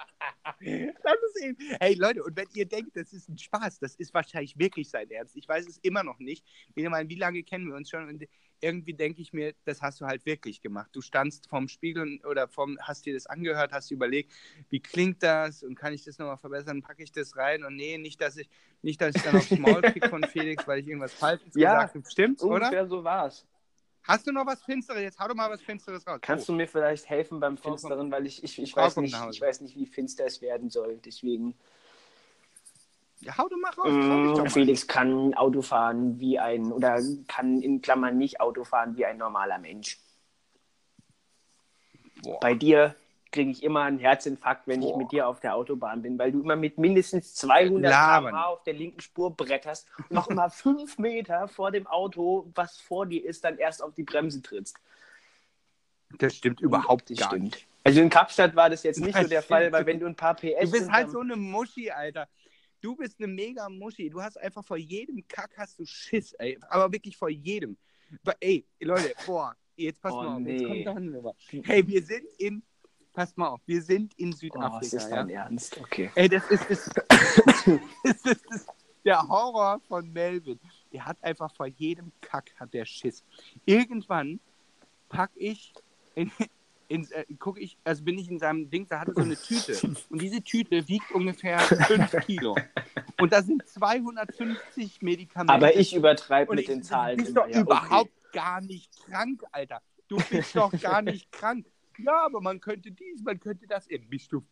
S2: Das ist eben. Hey Leute, und wenn ihr denkt, das ist ein Spaß, das ist wahrscheinlich wirklich sein Ernst. Ich weiß es immer noch nicht. Ich meine, wie lange kennen wir uns schon? Und irgendwie denke ich mir, das hast du halt wirklich gemacht. Du standst vorm Spiegel oder vom, hast dir das angehört, hast dir überlegt, wie klingt das und kann ich das nochmal verbessern, packe ich das rein und nee, nicht, dass ich, nicht, dass ich dann aufs Maul krieg von Felix, weil ich irgendwas Falsches
S1: Ja,
S2: gesagt habe. Stimmt's, oder?
S1: Ungefähr so war's.
S2: Hast du noch was Finsteres? Jetzt hau doch mal was Finsteres raus.
S1: Kannst du mir vielleicht helfen beim Finsteren, weil ich, ich, ich, weiß nicht, ich weiß nicht, wie finster es werden soll. Deswegen.
S2: ja, hau doch mal raus. dich doch mal.
S1: Felix kann Auto fahren wie ein, oder kann in Klammern nicht Auto fahren wie ein normaler Mensch.
S2: Boah.
S1: Bei dir kriege ich immer einen Herzinfarkt, wenn ich
S2: Boah.
S1: mit dir auf der Autobahn bin, weil du immer mit mindestens 200
S2: Labern.
S1: km/h auf der linken Spur bretterst und noch immer fünf Meter vor dem Auto, was vor dir ist, dann erst auf die Bremse trittst.
S2: Das stimmt überhaupt
S1: Das
S2: gar
S1: stimmt.
S2: nicht.
S1: Also in Kapstadt war das jetzt nicht
S2: Das
S1: so der. Fall, weil wenn du ein paar PS
S2: Du bist halt so eine Muschi, Alter. Du bist eine mega Muschi. Du hast einfach vor jedem Kack hast du Schiss, ey. Aber wirklich vor jedem. Aber, ey, Leute, boah, jetzt pass
S1: Oh,
S2: mal auf.
S1: nee.
S2: Jetzt kommt Nummer. Hey, wir sind in, pass mal auf, wir sind in
S1: Oh,
S2: Südafrika.
S1: ist das
S2: ja?
S1: dein Ernst? Okay.
S2: Ey, das ist, das, das ist das, der Horror von Melvin. Der hat einfach vor jedem Kack hat der Schiss. Irgendwann pack ich in, in, äh, guck ich, also bin ich in seinem Ding, da hat er so eine Tüte. Und diese Tüte wiegt ungefähr 5 Kilo. Und da sind 250 Medikamente.
S1: Aber ich übertreibe mit
S2: ich,
S1: den Zahlen.
S2: Du bist doch
S1: ja,
S2: überhaupt gar nicht krank, Alter. Du bist doch gar nicht krank. Ja, aber man könnte dies, man könnte das. Ey, bist du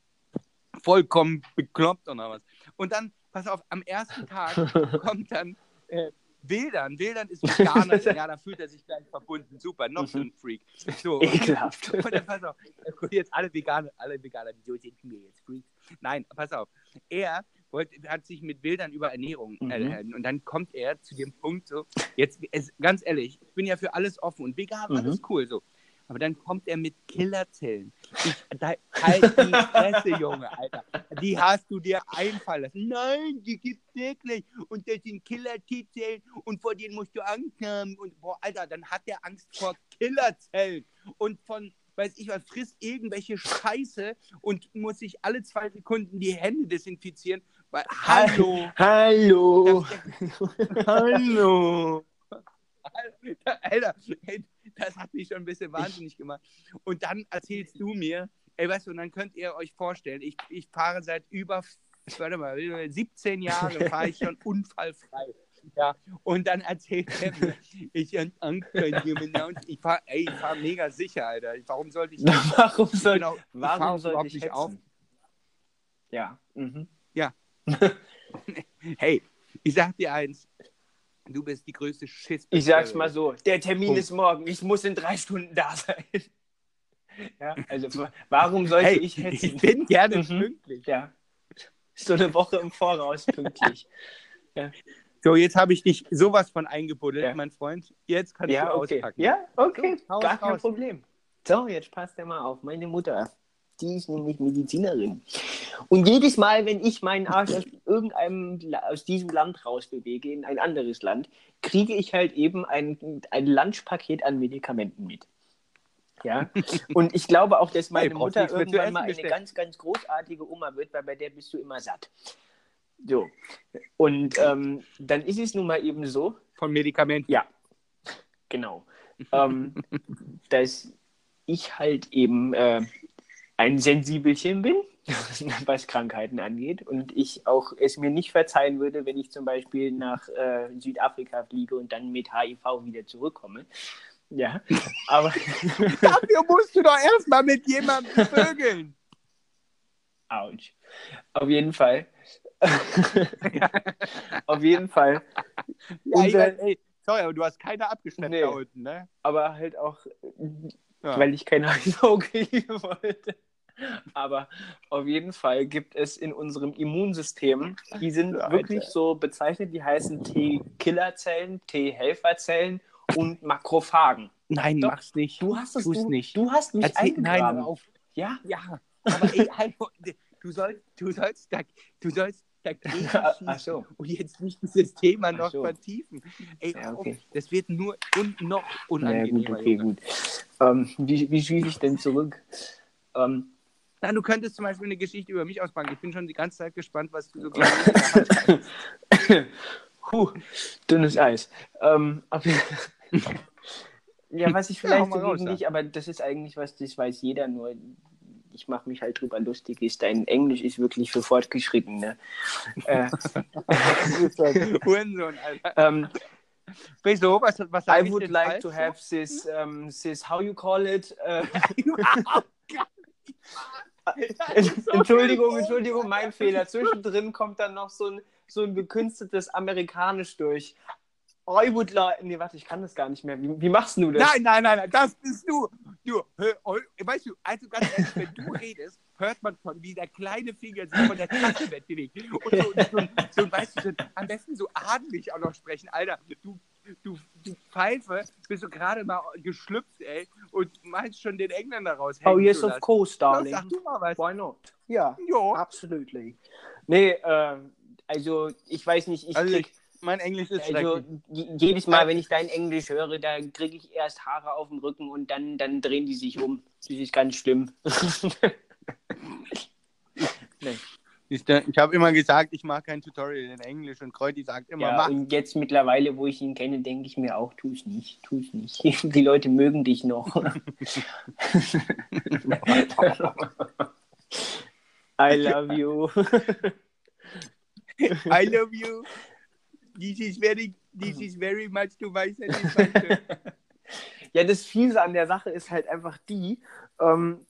S2: vollkommen bekloppt oder was? Und dann, pass auf, am ersten Tag kommt dann äh, Wildern. Wildern ist Veganer. ja, da fühlt er sich gleich verbunden. Super, noch so ein Freak. So,
S1: Ekelhaft.
S2: und dann pass auf, jetzt alle Veganer, alle Veganer, wieso sind wir jetzt Freaks? Nein, pass auf. Er wollte, hat sich mit Bildern über Ernährung
S1: Mhm.
S2: äh, und dann kommt er zu dem Punkt so, jetzt, es, ganz ehrlich, ich bin ja für alles offen und vegan,
S1: Mhm.
S2: alles cool so. Aber dann kommt er mit Killerzellen. Ich, da, halt die Fresse, Junge, Alter. Die hast du dir einfallen lassen. Nein, die gibt's wirklich. Und das sind Killer-T-Zellen und vor denen musst du Angst haben. Und boah, Alter, dann hat der Angst vor Killerzellen. Und von, weiß ich was, frisst irgendwelche Scheiße und muss sich alle zwei Sekunden die Hände desinfizieren. Weil, hallo.
S1: Hallo.
S2: Hallo. Alter, ey, das hat mich schon ein bisschen wahnsinnig gemacht. Und dann erzählst du mir, ey, weißt du, und dann könnt ihr euch vorstellen, ich, ich fahre seit über, warte mal, 17 Jahren fahre ich schon unfallfrei. Ja, und dann erzählt er mir, ich ich fahre, ey, ich fahre mega sicher, Alter. Warum sollte ich
S1: Warum soll,
S2: Genau, ich
S1: warum
S2: fahr
S1: soll
S2: überhaupt
S1: ich
S2: nicht
S1: hetzen?
S2: auf.
S1: Ja. Mhm.
S2: Hey, ich sag dir eins, du bist die größte Schiss.
S1: Ich sag's mal so, der Termin
S2: Punkt.
S1: ist morgen, ich muss in drei Stunden da sein. Ja, also wa- warum sollte
S2: Hey,
S1: ich hetzen?
S2: ich bin gerne
S1: Mhm.
S2: pünktlich.
S1: Ja. So eine Woche im Voraus pünktlich.
S2: So, jetzt habe ich dich sowas von eingebuddelt,
S1: Ja.
S2: mein Freund. Jetzt kannst
S1: ja,
S2: du
S1: okay.
S2: auspacken.
S1: Ja, okay.
S2: So, hau
S1: Gar kein
S2: raus.
S1: Problem. So, jetzt passt er mal auf. Meine Mutter, die ist nämlich Medizinerin. Und jedes Mal, wenn ich meinen Arsch aus irgendeinem aus diesem Land rausbewege in ein anderes Land, kriege ich halt eben ein, ein Lunchpaket an Medikamenten mit. Ja, und ich glaube auch, dass meine
S2: Hey,
S1: Mutter irgendwann mal eine
S2: bestellen.
S1: ganz, ganz großartige Oma wird, weil bei der bist du immer satt. So. Und ähm, dann ist es nun mal eben so,
S2: Von Medikamenten.
S1: ja, genau. ähm, dass ich halt eben äh, ein Sensibelchen bin, was Krankheiten angeht. Und ich auch es mir nicht verzeihen würde, wenn ich zum Beispiel nach äh, Südafrika fliege und dann mit HIV wieder zurückkomme. Ja, aber
S2: Dafür musst du doch erstmal mit jemandem vögeln.
S1: ouch. Auf jeden Fall. Auf jeden Fall.
S2: Ja,
S1: Unser-
S2: ey, sorry, aber du hast keine abgeschleppt
S1: Nee.
S2: da unten, ne?
S1: aber halt auch,
S2: Ja.
S1: weil ich kein HIV kriegen wollte. Aber auf jeden Fall gibt es in unserem Immunsystem, die sind
S2: Ja,
S1: wirklich
S2: Alter.
S1: so bezeichnet, die heißen T-Killerzellen, T-Helferzellen und Makrophagen.
S2: Nein,
S1: Doch.
S2: mach's nicht.
S1: Du hast es du,
S2: nicht.
S1: Du hast mich
S2: Erzähl, nein,
S1: eingegraben.
S2: hör auf.
S1: Ja,
S2: Ja, aber ey, hallo, du sollst, du sollst, da, du sollst dagegen
S1: so.
S2: und jetzt nicht dieses Thema noch
S1: so.
S2: vertiefen. Ey,
S1: Ja, okay.
S2: das wird nur un, noch
S1: Na ja,
S2: unangenehmer.
S1: gut, okay, gut. Ähm, wie wie schieße ich denn zurück? Ähm,
S2: Na, du könntest zum Beispiel eine Geschichte über mich auspacken. Ich bin schon die ganze Zeit gespannt, was du so glaubst.
S1: Puh, dünnes Eis. Ähm, ja, was ich
S2: Ja,
S1: vielleicht so
S2: raus,
S1: gegen
S2: ja.
S1: aber das ist eigentlich was, das weiß jeder, nur ich mache mich halt drüber lustig, ist dein Englisch ist wirklich für Fortgeschrittene. äh,
S2: bist ein Hurensohn, Alter.
S1: ähm,
S2: Wieso? Was, was
S1: I would like to have this, um, this, how you call it? Äh, Entschuldigung, Entschuldigung, mein Fehler. Zwischendrin kommt dann noch so ein, so ein gekünstetes Amerikanisch durch. I would like. Nee, warte, ich kann das gar nicht mehr. Wie, wie machst du das?
S2: Nein, nein, nein, nein, das bist du. Du, weißt du, also ganz ehrlich, wenn du redest, hört man schon, wie der kleine Finger sich von der Tasse wegbewegt. Und so, so, so, weißt du, so, am besten so adelig auch noch sprechen. Alter, du, du, du Pfeife, bist du gerade mal geschlüpft, ey, und meinst schon den Engländer raus.
S1: Oh, yes, of course, darling.
S2: sag du mal was.
S1: Why not? Ja,
S2: Jo.
S1: absolutely. Nee, äh, also ich weiß nicht, ich
S2: Also
S1: krieg,
S2: Mein Englisch ist
S3: Also jedes Mal, wenn ich dein Englisch höre, da kriege ich erst Haare auf dem Rücken und dann, dann drehen die sich um. Das ist ganz schlimm.
S2: Ich, ich habe immer gesagt, ich mag kein Tutorial in Englisch und Kreuti sagt immer,
S3: Ja,
S2: mach.
S3: und jetzt mittlerweile, wo ich ihn kenne, denke ich mir auch, tu es nicht, tu es nicht. Die Leute mögen dich noch. I love you.
S2: I love you. This is very, this is very much weiss and too
S1: Ja, das Fiese an der Sache ist halt einfach die, ähm,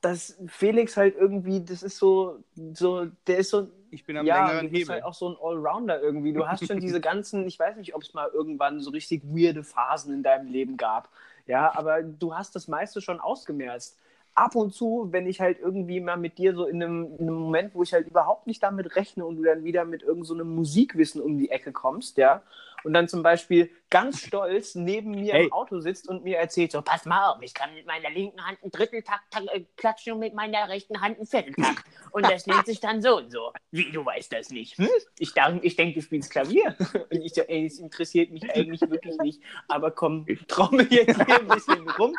S1: dass Felix halt irgendwie, das ist so, so, der ist so,
S2: Ich bin am
S1: ja,
S2: längeren
S1: du bist halt auch so ein Allrounder irgendwie. Du hast schon diese ganzen, ich weiß nicht, ob es mal irgendwann so richtig weirde Phasen in deinem Leben gab. Ja, aber du hast das meiste schon ausgemerzt. Ab und zu, wenn ich halt irgendwie mal mit dir so in einem, in einem Moment, wo ich halt überhaupt nicht damit rechne und du dann wieder mit irgendeinem so einem Musikwissen um die Ecke kommst, ja, und dann zum Beispiel ganz stolz neben mir
S2: Hey.
S1: im Auto sitzt und mir erzählt, so,
S3: Pass mal auf, ich kann mit meiner linken Hand einen Dritteltakt tak- äh, klatschen und mit meiner rechten Hand einen Vierteltakt. Und das nennt sich dann so und so. Wie, du weißt das nicht? Hm? Ich, dachte, ich denke, du spielst Klavier. Und ich so, ey, das interessiert mich eigentlich wirklich nicht. Aber komm, trommel jetzt hier ein bisschen rum.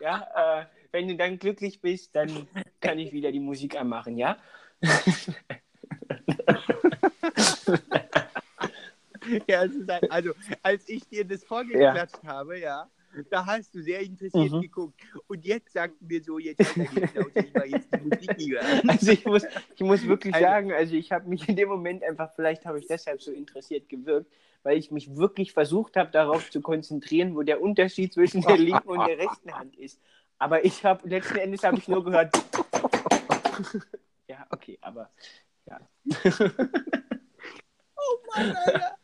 S3: Ja, äh, wenn du dann glücklich bist, dann kann ich wieder die Musik anmachen, ja?
S2: Ja, halt, also, als ich dir das vorgeklatscht habe, ja, da hast du sehr interessiert
S1: Mhm.
S2: geguckt. Und jetzt sagst du mir so, jetzt ich mach jetzt die Musik hören.
S1: Also ich muss, ich muss wirklich
S2: Also-
S1: sagen, also ich habe mich in dem Moment einfach, vielleicht habe ich deshalb so interessiert gewirkt, weil ich mich wirklich versucht habe, darauf zu konzentrieren, wo der Unterschied zwischen der linken und der rechten Hand ist. Aber ich habe, letzten Endes habe ich nur gehört. ja, okay, aber ja.
S2: Mann, Alter.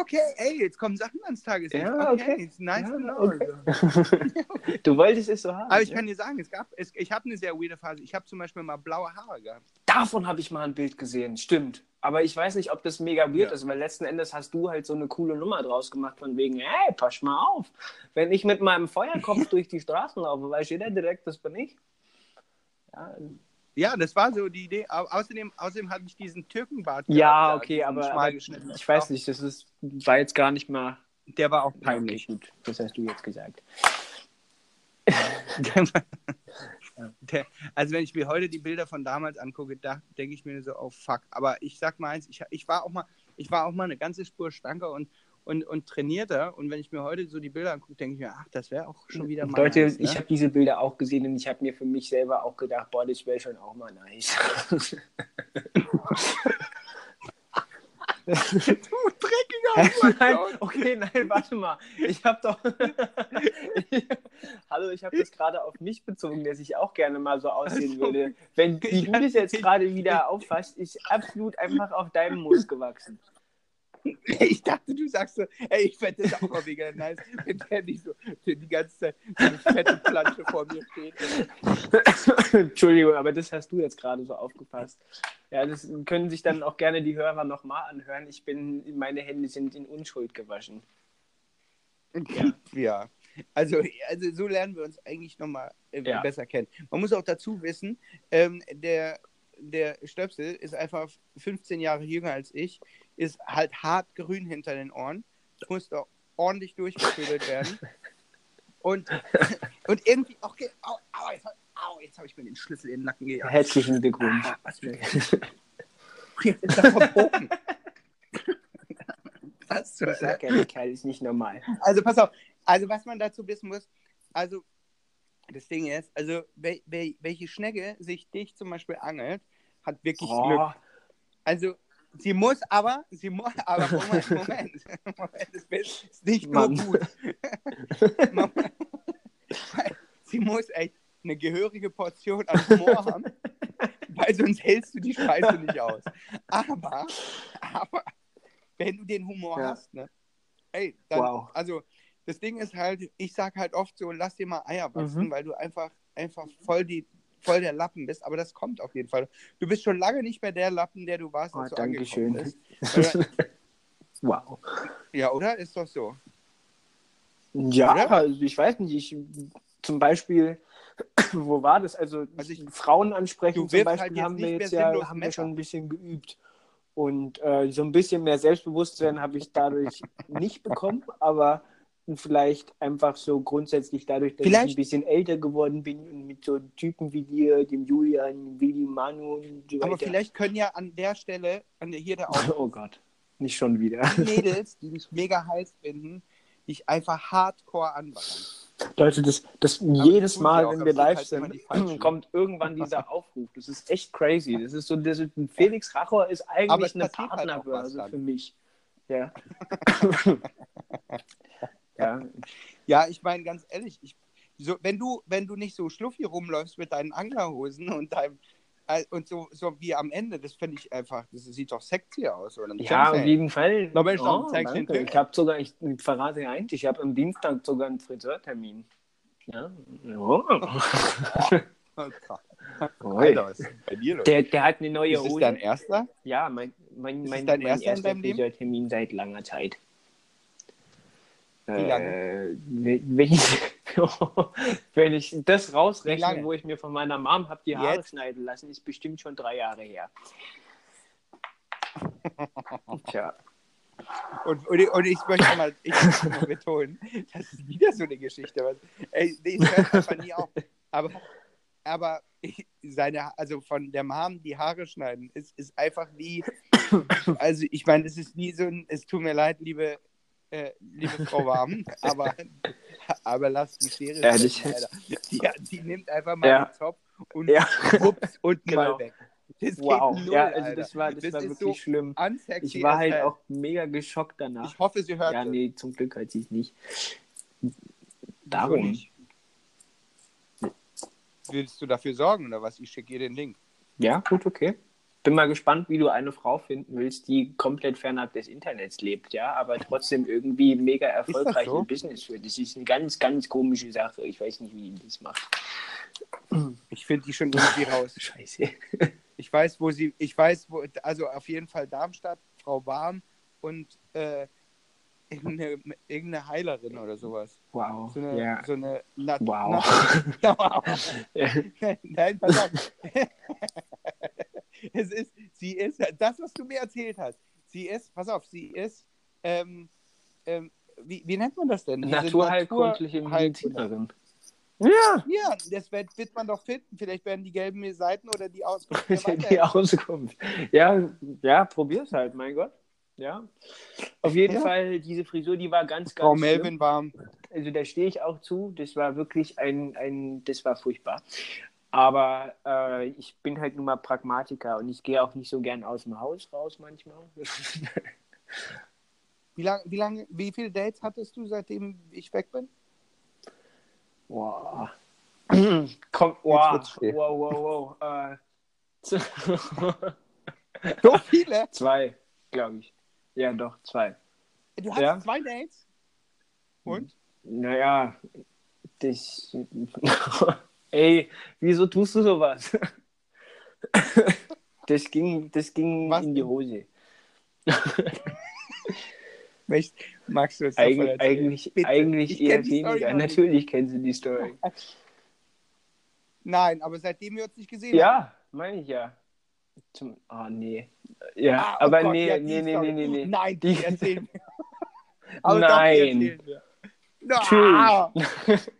S2: Okay, ey, jetzt kommen Sachen ans Tageslicht.
S1: Ja,
S2: okay.
S1: okay.
S2: It's nice
S1: Ja,
S2: know.
S1: okay. Du wolltest es so haben.
S2: Aber ich
S1: ja?
S2: kann dir sagen, es gab, es, ich habe eine sehr weirde Phase. Ich habe zum Beispiel mal blaue Haare gehabt.
S1: Davon habe ich mal ein Bild gesehen, stimmt. Aber ich weiß nicht, ob das mega weird
S2: Ja.
S1: ist, weil letzten Endes hast du halt so eine coole Nummer draus gemacht, von wegen, hey, pass mal auf. Wenn ich mit meinem Feuerkopf durch die Straßen laufe, weiß jeder direkt, das bin ich. Ja,
S2: Ja, das war so die Idee. Au außerdem, außerdem hatte ich diesen Türkenbart.
S1: ja okay, aber, aber ich weiß nicht, das ist, war jetzt gar nicht mal
S2: Der war auch
S1: Okay,
S2: peinlich.
S1: gut, das hast du jetzt gesagt.
S2: Der, also wenn ich mir heute die Bilder von damals angucke, da denke ich mir so, oh fuck. Aber ich sag mal eins, ich, ich war auch mal, ich war auch mal eine ganze Spur schlanker und, und, und trainierter. Und wenn ich mir heute so die Bilder angucke, denke ich mir, ach, das wäre auch schon wieder mal
S3: Leute,
S2: nice, ne?
S3: ich habe diese Bilder auch gesehen und ich habe mir für mich selber auch gedacht, boah, das wäre schon auch mal nice.
S2: Du dreckiger
S1: nein, okay, nein, warte mal. Ich habe doch. Hallo, ich habe das gerade auf mich bezogen, dass ich auch gerne mal so aussehen
S2: Also,
S1: würde. Wenn du das jetzt gerade wieder auffasst, ist absolut einfach auf deinem Moos gewachsen.
S2: Ich dachte, du sagst so, ey, ich fände das auch mal mega nice, wenn der nicht so die ganze Zeit so eine fette Plansche vor mir steht.
S1: Entschuldigung, aber das hast du jetzt gerade so aufgepasst. Ja, das können sich dann auch gerne die Hörer nochmal anhören. Ich bin, meine Hände sind in Unschuld gewaschen.
S2: Ja. Also, also so lernen wir uns eigentlich nochmal äh,
S1: Ja.
S2: besser kennen. Man muss auch dazu wissen, ähm, der, der Stöpsel ist einfach 15 Jahre jünger als ich, ist halt hart grün hinter den Ohren, muss doch ordentlich durchgefüttert werden. Und, und irgendwie, okay, au, au, jetzt, au, jetzt habe ich mir den Schlüssel in den Nacken gejagt.
S3: Herzlichen Glückwunsch.
S2: Ah, was für Jetzt ist er verbogen. Was zur
S3: ja, der Kerl ist nicht normal.
S2: Also pass auf, also was man dazu wissen muss, also das Ding ist, also wel, wel, welche Schnecke sich dich zum Beispiel angelt, hat wirklich Glück.
S1: Oh,
S2: Also sie muss aber, sie muss, aber Moment, Moment, Moment, das ist nicht nur
S1: Mann.
S2: gut. Moment. sie muss echt eine gehörige Portion an Humor haben, weil sonst hältst du die Scheiße nicht aus. Aber, aber wenn du den Humor
S1: Ja.
S2: hast, ne, ey, dann,
S1: Wow.
S2: also das Ding ist halt, ich sag halt oft so, lass dir mal Eier wachsen,
S1: Mhm.
S2: weil du einfach, einfach voll die voll der Lappen bist, aber das kommt auf jeden Fall. Du bist schon lange nicht mehr der Lappen, der du warst,
S3: Oh,
S2: als du
S3: Dankeschön.
S2: angekommen bist. Oder,
S3: Wow.
S2: ja, oder? Ist doch so.
S1: Ja,
S2: Oder?
S1: also ich weiß nicht, ich zum Beispiel, wo war das? Also,
S2: Also ich-
S1: Frauen ansprechen zum Beispiel
S2: halt
S1: haben wir jetzt ja haben wir schon ein bisschen geübt. Und äh, so ein bisschen mehr Selbstbewusstsein habe ich dadurch nicht bekommen, aber vielleicht einfach so grundsätzlich dadurch, dass
S2: Vielleicht-
S1: ich ein bisschen älter geworden bin und mit so Typen wie dir, dem Julian, Willi, Manu und so weiter.
S2: Aber vielleicht können ja an der Stelle, an der, hier der auch
S1: Oh Gott, nicht schon wieder.
S2: Mädels, die dich mega heiß finden, dich einfach hardcore anbauen.
S1: Leute, das, das jedes Mal,
S2: auch,
S1: wenn wir live
S2: halt immer
S1: sind,
S2: die
S1: kommt irgendwann dieser Aufruf. Das ist echt crazy. Das ist so, das ist, Felix Rachor ist eigentlich eine
S2: halt
S1: Partnerbörse
S2: dann.
S1: für mich. Ja. ja.
S2: Ja, ich meine ganz ehrlich, ich, so, wenn du, wenn du nicht so schluffi rumläufst mit deinen Anglerhosen und deinem äh, und so, so wie am Ende, das finde ich einfach, das sieht doch sexy aus, oder?
S1: Ja, auf jeden Fall. Oh, danke.
S2: Typ.
S1: Ich habe sogar, ich verrate dir eins, ich habe am Dienstag sogar einen Friseurtermin. Ja. Oh.
S2: Alter, was ist bei dir los?
S1: Der, der hat eine neue
S2: Ist
S1: Hose.
S2: dein erster?
S1: Ja, mein, mein,
S2: Ist
S1: mein,
S2: dein
S1: mein
S2: erster
S1: erster? Friseurtermin seit langer Zeit.
S2: Wie lange?
S1: Äh, wenn, ich, wenn ich das rausrechne, wo ich mir von meiner Mom habe die Haare
S2: Jetzt?
S1: schneiden lassen, ist bestimmt schon drei Jahre her. Tja.
S2: Und, und, und ich möchte mal, ich möchte mal betonen, das ist wieder so eine Geschichte. Was, ey, nee, ich hört einfach nie auf. Aber, aber ich, seine, also von der Mom die Haare schneiden, ist, ist einfach wie, also ich meine, es ist wie so ein, es tut mir leid, liebe, äh, liebe Frau Warm, aber, aber lass die Schere
S1: Ehrlich?
S2: Die, die nimmt einfach mal
S1: Ja.
S2: den Zopf und
S1: Ja.
S2: wups unten
S1: Genau.
S2: mal weg. Das
S1: Wow.
S2: null,
S1: ja, also das war, das
S2: Das
S1: war wirklich
S2: so
S1: schlimm. Ich war halt auch mega geschockt danach.
S2: Ich hoffe, sie hört
S1: ja, nee, zum Glück hat sie es nicht. Darum.
S2: nicht? Willst du dafür sorgen oder was? Ich schicke ihr den Link.
S1: Ja, gut, okay. Bin mal gespannt, wie du eine Frau finden willst, die komplett fernab des Internets lebt, ja, aber trotzdem irgendwie mega erfolgreich
S2: so?
S1: im Business wird. Das ist eine ganz, ganz komische Sache. Ich weiß nicht, wie die das macht.
S2: Ich finde die schon irgendwie raus.
S1: Scheiße.
S2: Ich weiß, wo sie, ich weiß, wo, also auf jeden Fall Darmstadt, Frau Warm und äh, irgendeine, irgendeine Heilerin oder sowas.
S1: Wow.
S2: So eine,
S1: ja.
S2: so eine Nat
S1: Wow.
S2: Nat wow. Nein, pass auf. Es ist, sie ist, das, was du mir erzählt hast, sie ist, pass auf, sie ist, ähm, ähm, wie, wie nennt man das denn?
S1: Naturheilkundliche
S2: Naturheilkunde.
S1: Medizinerin. Ja.
S2: Ja, das wird, wird man doch finden. Vielleicht werden die gelben Seiten oder die Auskunft.
S1: die. Auskunft. Ja, ja, probier's halt, mein Gott. Ja. Auf jeden
S2: Ja.
S1: Fall, diese Frisur, die war ganz, ganz
S2: Frau. Melvin war.
S1: Also da stehe ich auch zu. Das war wirklich ein, ein das war furchtbar. Aber äh, ich bin halt nun mal Pragmatiker und ich gehe auch nicht so gern aus dem Haus raus manchmal.
S2: Wie lange, wie lange, wie viele Dates hattest du, seitdem ich weg bin?
S1: wow. Komm, wow, wow, wow, wow. Äh,
S2: So viele?
S1: zwei, glaube ich. Ja, doch, zwei.
S2: Du hast
S1: Ja.
S2: zwei Dates? Und?
S1: Naja, das. Ey, wieso tust du sowas? Das ging, das ging
S2: Was
S1: in die? Hose.
S2: Magst du davon
S1: Eig eigentlich
S2: Bitte.
S1: eigentlich
S2: Ich
S1: eher weniger. Natürlich kennst du die Story.
S2: Nein, aber seitdem wir uns nicht gesehen haben.
S1: Ja, meine ich ja. Zum, oh, nee. Ja,
S2: Ah, oh
S1: aber
S2: Gott,
S1: nee,
S2: ja,
S1: nee, nee, nee, nee, nee.
S2: Nein, die, erzählen wir. Aber doch, die
S1: Nein.
S2: erzählen wir. Na,
S1: Tschüss.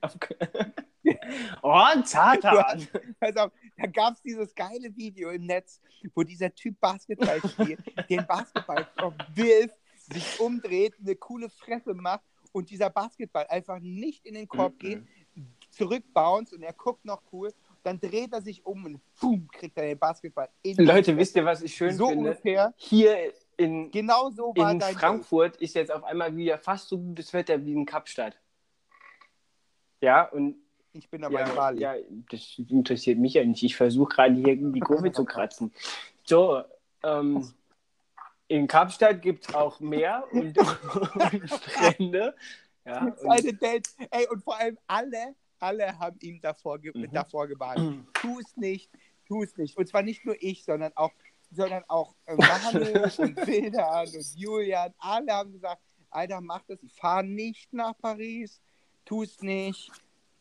S1: Oh,
S2: Du
S1: Satan.
S2: hast- Pass auf, da gab es dieses geile Video im Netz, wo dieser Typ Basketball spielt, den Basketball wirft, sich umdreht, eine coole Fresse macht und dieser Basketball einfach nicht in den Korb geht, zurückbounce und er guckt noch cool, dann dreht er sich um und boom, kriegt er den Basketball in
S1: Leute,
S2: Fresse.
S1: wisst ihr, was ich schön
S2: so
S1: finde?
S2: ungefähr,
S1: Hier in,
S2: genau so war
S1: in
S2: dein
S1: Frankfurt ist jetzt auf einmal wieder fast so gutes Wetter wie in Kapstadt. Ja, und.
S2: Ich bin aber
S1: ja,
S2: Bali.
S1: ja, das interessiert mich ja nicht. Ich versuche gerade hier die Kurve zu kratzen. So, ähm, in Kapstadt gibt es auch Meer und, und Strände. Ja, und,
S2: ey, und vor allem alle, alle haben ihm davor, ge
S1: Mhm.
S2: davor gewarnt. Tu es nicht, tu es nicht. Und zwar nicht nur ich, sondern auch, sondern auch äh, Manu und Wildan und Julian. Alle haben gesagt, Alter, mach das. Ich fahre nicht nach Paris. Tu es nicht.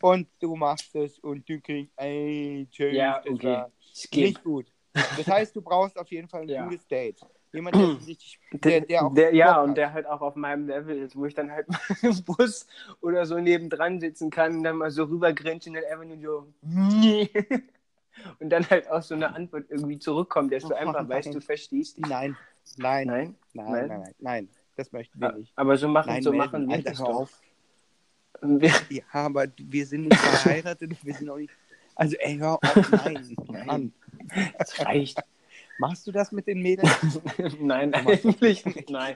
S2: Und du machst es und du kriegst, ey, tschüss.
S1: ja, okay.
S2: Nicht gut. Das heißt, du brauchst auf jeden Fall ein
S1: Ja.
S2: gutes Date. Jemand, der sich der, der auch
S1: der, ja,
S2: Bock
S1: und
S2: hat.
S1: der halt auch auf meinem Level ist, wo ich dann halt im Bus oder so nebendran sitzen kann und dann mal so rübergrinsen und einfach nur so und dann halt auch so eine Antwort irgendwie zurückkommt, dass du
S2: Oh,
S1: einfach weißt, du verstehst dich.
S2: Nein, nein, nein,
S1: Nein?
S2: nein, nein, nein, das möchten wir nicht.
S1: Aber so machen,
S2: Nein,
S1: so machen wir das doch.
S2: auf.
S1: Wir,
S2: Ja, aber wir sind nicht verheiratet wir sind auch nicht. Also, ey, hör auf, nein,
S1: Nein. Das reicht.
S2: Machst du das mit den Mädels?
S1: Nein, eigentlich nicht. Nein.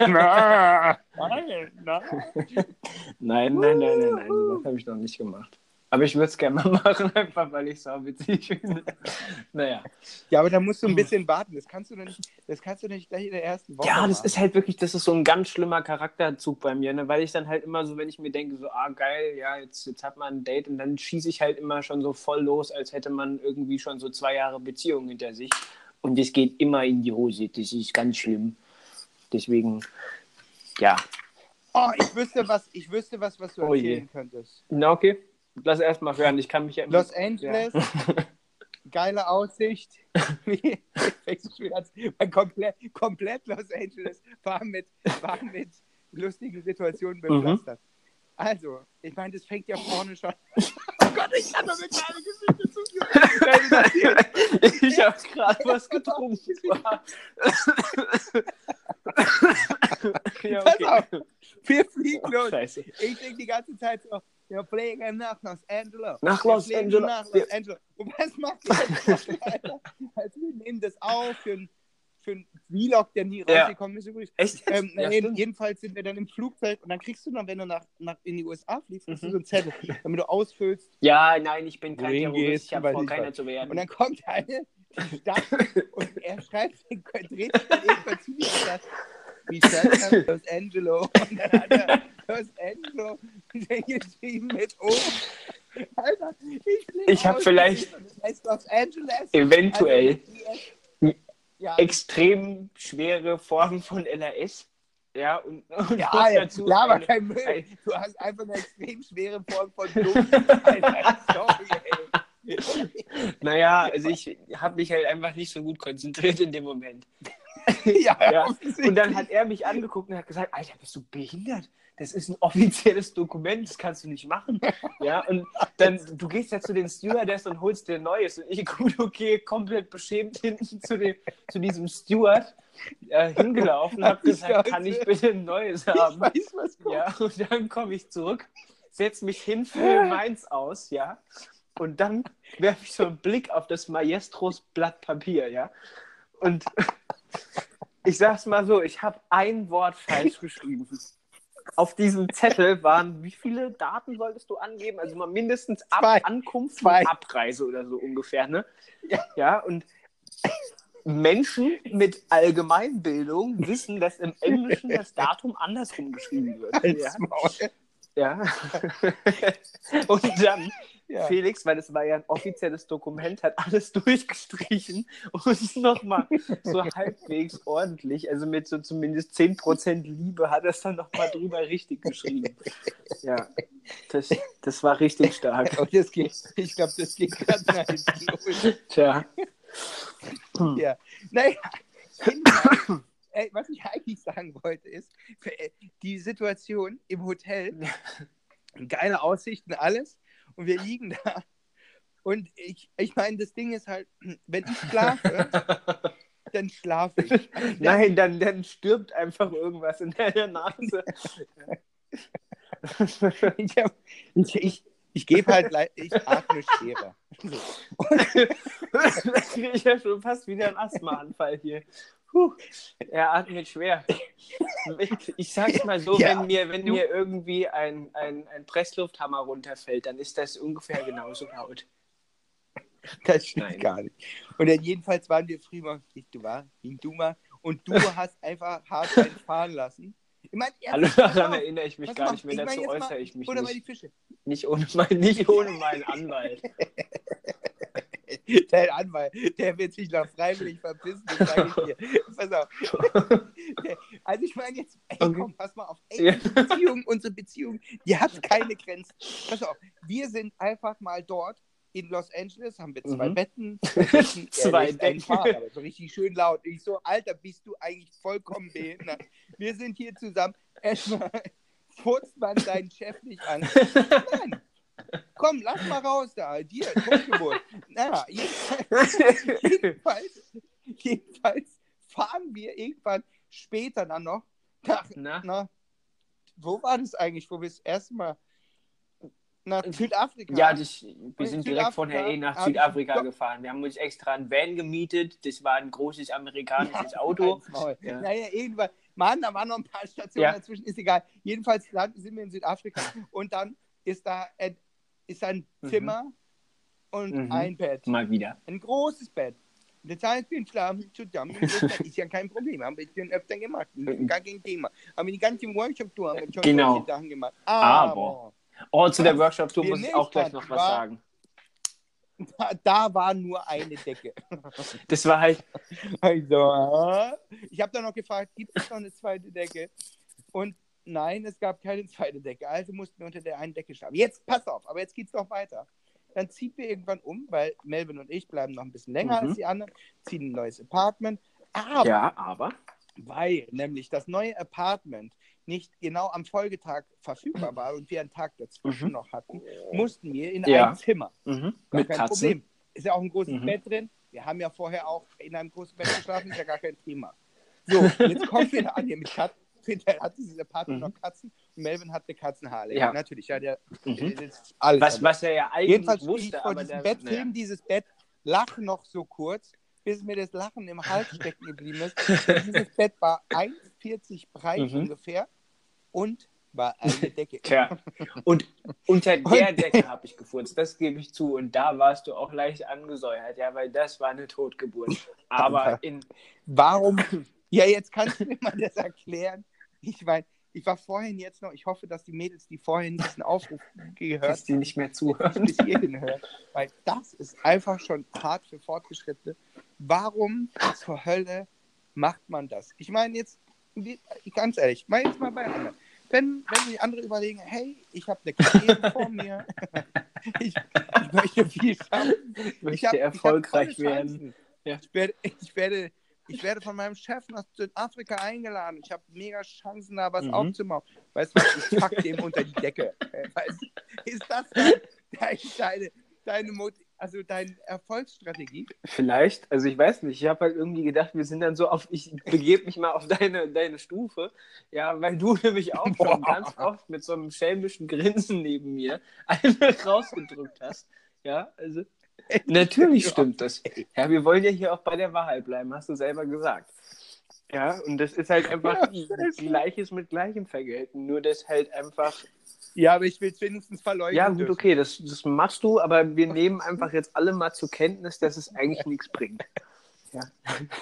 S2: nein,
S1: Nein, nein, nein, nein, nein, das habe ich noch nicht gemacht. Aber ich würde es gerne mal machen, einfach weil ich es auch witzig finde. Naja.
S2: Ja, aber da musst du ein bisschen warten. Das kannst du doch nicht, das kannst du nicht gleich in der ersten Woche.
S1: Ja, das
S2: machen.
S1: ist halt wirklich, das ist so ein ganz schlimmer Charakterzug bei mir, ne? weil ich dann halt immer so, wenn ich mir denke, so, ah geil, ja, jetzt, jetzt hat man ein Date und dann schieße ich halt immer schon so voll los, als hätte man irgendwie schon so zwei Jahre Beziehung hinter sich. Und es geht immer in die Hose, das ist ganz schlimm. Deswegen, ja.
S2: Oh, ich wüsste was, ich wüsste was, was du
S1: Oh je.
S2: erzählen könntest.
S1: Na okay, lass erst mal hören, ich kann mich ja.
S2: Los Angeles, geile Aussicht. Komplett, komplett Los Angeles war mit, war mit lustigen Situationen bepflastert. Also, ich meine, das fängt ja vorne schon. Oh Gott, ich doch eine kleine Geschichte zuführen.
S1: ich habe gerade was getrunken. ja,
S2: Pass
S1: okay.
S2: auf, wir fliegen
S1: Oh,
S2: los.
S1: scheiße.
S2: Ich denke die ganze Zeit so, wir fliegen nach Los Angeles.
S1: Nach Los Angeles.
S2: Nach Los Angeles. Und was macht ihr? Also wir nehmen das auf für ein, für ein Vlog, der nie
S1: Ja.
S2: rausgekommen ist übrigens.
S1: Echt?
S2: Ähm,
S1: Ja,
S2: jeden- jedenfalls sind wir dann im Flugzeug und dann kriegst du noch, wenn du nach, nach in die USA fliegst,
S1: Mhm.
S2: so einen Zettel, damit du ausfüllst.
S1: Ja, nein, ich bin kein Terrorist. Ich habe vor, keiner zu werden.
S2: Und dann kommt eine, die Stadt und er schreibt, dreht sich dann irgendwann zu wie er Los Angeles? Und dann hat er Los Angeles geschrieben mit O. Alter, ich,
S1: Ich hab
S2: aus,
S1: vielleicht-. Eventuell
S2: Also, ja,
S1: extrem schwere Formen von LAS. Ja, und, und
S2: ja, ja
S1: dazu
S2: laber
S1: eine-
S2: kein Müll.
S1: ein-
S2: Du hast einfach eine extrem schwere Form von. Alter, sorry, ey.
S1: Naja, also ich habe mich halt einfach nicht so gut konzentriert in dem Moment.
S2: ja,
S1: Ja. Und dann hat er mich angeguckt und hat gesagt, Alter, bist du behindert? Das ist ein offizielles Dokument, das kannst du nicht machen. Ja, und dann, du gehst ja zu den Stewardess und holst dir neues. Und ich, gut, okay, komplett beschämt hinten zu, dem, zu diesem Steward äh, hingelaufen und habe
S2: Ich
S1: gesagt, kann ich bitte ein neues
S2: ich
S1: haben?
S2: weiß, was kommt.
S1: Ja, und dann komme ich zurück, setze mich hin, fülle meins aus, ja. Und dann werfe ich so einen Blick auf das Maestros Blatt Papier, ja. Und ich sag's mal so, ich habe ein Wort falsch geschrieben. Auf diesem Zettel waren, wie viele Daten solltest du angeben? Also mal mindestens Ab
S2: Zwei.
S1: Ankunft
S2: Zwei.
S1: und Abreise oder so ungefähr, ne? Ja, und Menschen mit Allgemeinbildung wissen, dass im Englischen das Datum andersrum geschrieben wird. Ja. Ja. Und dann,
S2: Ja.
S1: Felix, weil es war ja ein offizielles Dokument, hat alles durchgestrichen und nochmal so halbwegs ordentlich, also mit so zumindest 10% Liebe, hat er es dann nochmal drüber richtig geschrieben. Ja, das, das war richtig stark.
S2: Und das geht, ich glaube, das geht gerade nach hinten los.
S1: Tja.
S2: Ja. Naja, was ich eigentlich sagen wollte, ist, äh, die Situation im Hotel, geile Aussichten, alles, und wir liegen da. Und ich, ich meine, das Ding ist halt, wenn ich schlafe, dann schlafe ich.
S1: Nein, dann, dann stirbt einfach irgendwas in deiner Nase.
S2: Ich, hab- ich, ich, ich gebe halt, ich atme schwerer. So.
S1: ich ja schon fast wieder einen Asthmaanfall hier. Puh, er atmet schwer. Ich, sag's mal so,
S2: Ja,
S1: wenn mir, wenn mir irgendwie ein, ein, ein Presslufthammer runterfällt, dann ist das ungefähr genauso laut.
S2: Das stimmt
S1: Nein.
S2: gar nicht. Und dann jedenfalls waren wir früher, du war, ging du mal, und du hast einfach hart fahren lassen. Ich meine,
S1: Hallo, daran erinnere ich mich gar nicht mehr.
S2: ich mein
S1: Dazu
S2: jetzt mal-
S1: äußere ich mich
S2: Oder mal die
S1: nicht.
S2: Fische.
S1: Nicht ohne, mein, nicht ohne meinen Anwalt.
S2: Der Anwalt, der wird sich noch freiwillig verpissen, das sage ich dir. Pass auf. Also ich meine jetzt, ey, komm, pass mal auf. Ey,
S1: Ja.
S2: unsere Beziehung, unsere Beziehung, die hat keine Grenzen. Pass auf, wir sind einfach mal dort in Los Angeles haben wir zwei
S4: Mhm.
S2: Betten. zwei Betten.
S4: Zwei
S2: fahren, aber so richtig schön laut. Ich so, Alter, bist du eigentlich vollkommen behindert? Wir sind hier zusammen. Erstmal furzt man seinen Chef nicht an. Nein. Komm, lass mal raus da. Dir, Totgeburt. Naja, jedenfalls, jedenfalls, jedenfalls fahren wir irgendwann später dann noch nach,
S4: Na?
S2: na, wo war das eigentlich, wo wir das erste Mal nach Südafrika
S1: Ja, das, wir
S2: in
S1: sind direkt von
S2: Südafrika
S1: LA nach
S2: hab ich-
S1: Südafrika gefahren. Wir haben uns extra ein Van gemietet. Das war ein großes amerikanisches Auto. Ja.
S2: Naja, irgendwann. Mann, da waren noch ein paar Stationen
S1: Ja.
S2: dazwischen, ist egal. Jedenfalls sind wir in Südafrika und dann ist da ist ein
S1: Mhm.
S2: Zimmer und
S1: Mhm.
S2: ein Bett.
S1: Mal wieder.
S2: Ein großes Bett. Das heißt, wir schlafen zusammen. Das ist ja kein Problem. Haben wir schon öfter gemacht. Ist gar kein Thema. Haben wir die ganze Workshop-Tour haben wir schon
S1: Genau.
S2: solche Sachen gemacht.
S1: Aber- Oh, zu der Workshop-Tour muss ich auch gleich noch was
S2: war-
S1: sagen.
S2: da, da war nur eine Decke.
S1: Das war halt,
S2: Also, äh, ich habe dann noch gefragt, gibt es noch eine zweite Decke? Und nein, es gab keine zweite Decke. Also mussten wir unter der einen Decke schlafen. Jetzt, pass auf, aber jetzt geht's noch weiter. Dann ziehen wir irgendwann um, weil Melvin und ich bleiben noch ein bisschen länger
S1: Mhm.
S2: als die anderen, ziehen ein neues Apartment. Aber
S1: ja, aber.
S2: weil nämlich das neue Apartment nicht genau am Folgetag verfügbar war und wir einen Tag dazwischen
S1: Mhm.
S2: noch hatten, mussten wir in
S1: Ja.
S2: ein Zimmer.
S1: Mhm. Mit
S2: kein
S1: Katzen.
S2: Problem. Ist ja auch ein großes
S1: Mhm.
S2: Bett drin. Wir haben ja vorher auch in einem großen Bett geschlafen, ist ja gar kein Thema. So, jetzt kommen wir da an hier mit Katzen. Hinterher hat dieses Apartment
S1: Mhm.
S2: noch Katzen und Melvin hat eine Katzenhaare.
S1: Ja.
S2: Natürlich, ja, der
S1: Mhm.
S2: ist alles.
S1: Was, was er ja eigentlich
S2: Jedenfalls stehe ich
S1: wusste,
S2: vor diesem
S1: der,
S2: Bett,
S1: naja.
S2: dieses Bett, lache noch so kurz, bis mir das Lachen im Hals stecken geblieben ist. Dieses Bett war 1,40 breit
S1: Mhm.
S2: ungefähr und war eine Decke.
S1: Tja, und unter der Decke habe ich gefurzt, das gebe ich zu. Und da warst du auch leicht angesäuert, ja, weil das war eine Totgeburt. Aber in,
S2: Warum? Ja, jetzt kannst du mir mal das erklären. Ich meine, ich war vorhin jetzt noch, ich hoffe, dass die Mädels, die vorhin diesen Aufruf gehört
S1: dass die nicht mehr
S2: haben,
S1: zuhören.
S2: bis hierhin hören. Weil das ist einfach schon hart für Fortgeschrittene. Warum zur Hölle macht man das? Ich meine jetzt, ganz ehrlich, mal jetzt mal bei anderen. Wenn, wenn die andere überlegen, hey, ich habe eine Karriere vor mir, ich, ich möchte viel schaffen,
S1: Ich möchte
S2: ich hab- ich
S1: erfolgreich
S2: tolle
S1: werden. Ja.
S2: Ich, werde, ich, werde, ich werde von meinem Chef nach Südafrika eingeladen. Ich habe mega Chancen, da was
S1: Mhm.
S2: aufzubauen. Weißt du was, ich pack dem unter die Decke. Äh, Weißt, ist das dein, dein, deine, deine, Mot- also deine Erfolgsstrategie?
S1: Vielleicht, also ich weiß nicht, ich habe halt irgendwie gedacht, wir sind dann so auf, ich begebe mich mal auf deine, deine Stufe, ja, weil du nämlich auch schon
S2: Boah.
S1: ganz oft mit so einem schelmischen Grinsen neben mir eine rausgedrückt hast. Ja, also natürlich stimmt das. Ja, wir wollen ja hier auch bei der Wahrheit bleiben, hast du selber gesagt. Ja, und das ist halt einfach
S2: Ja.
S1: Gleiches mit Gleichem vergelten, nur das halt einfach
S2: Ja, aber ich will es wenigstens verleugnen.
S1: ja, gut,
S2: dürfen.
S1: okay, das, das machst du, aber wir nehmen einfach jetzt alle mal zur Kenntnis, dass es eigentlich nichts bringt.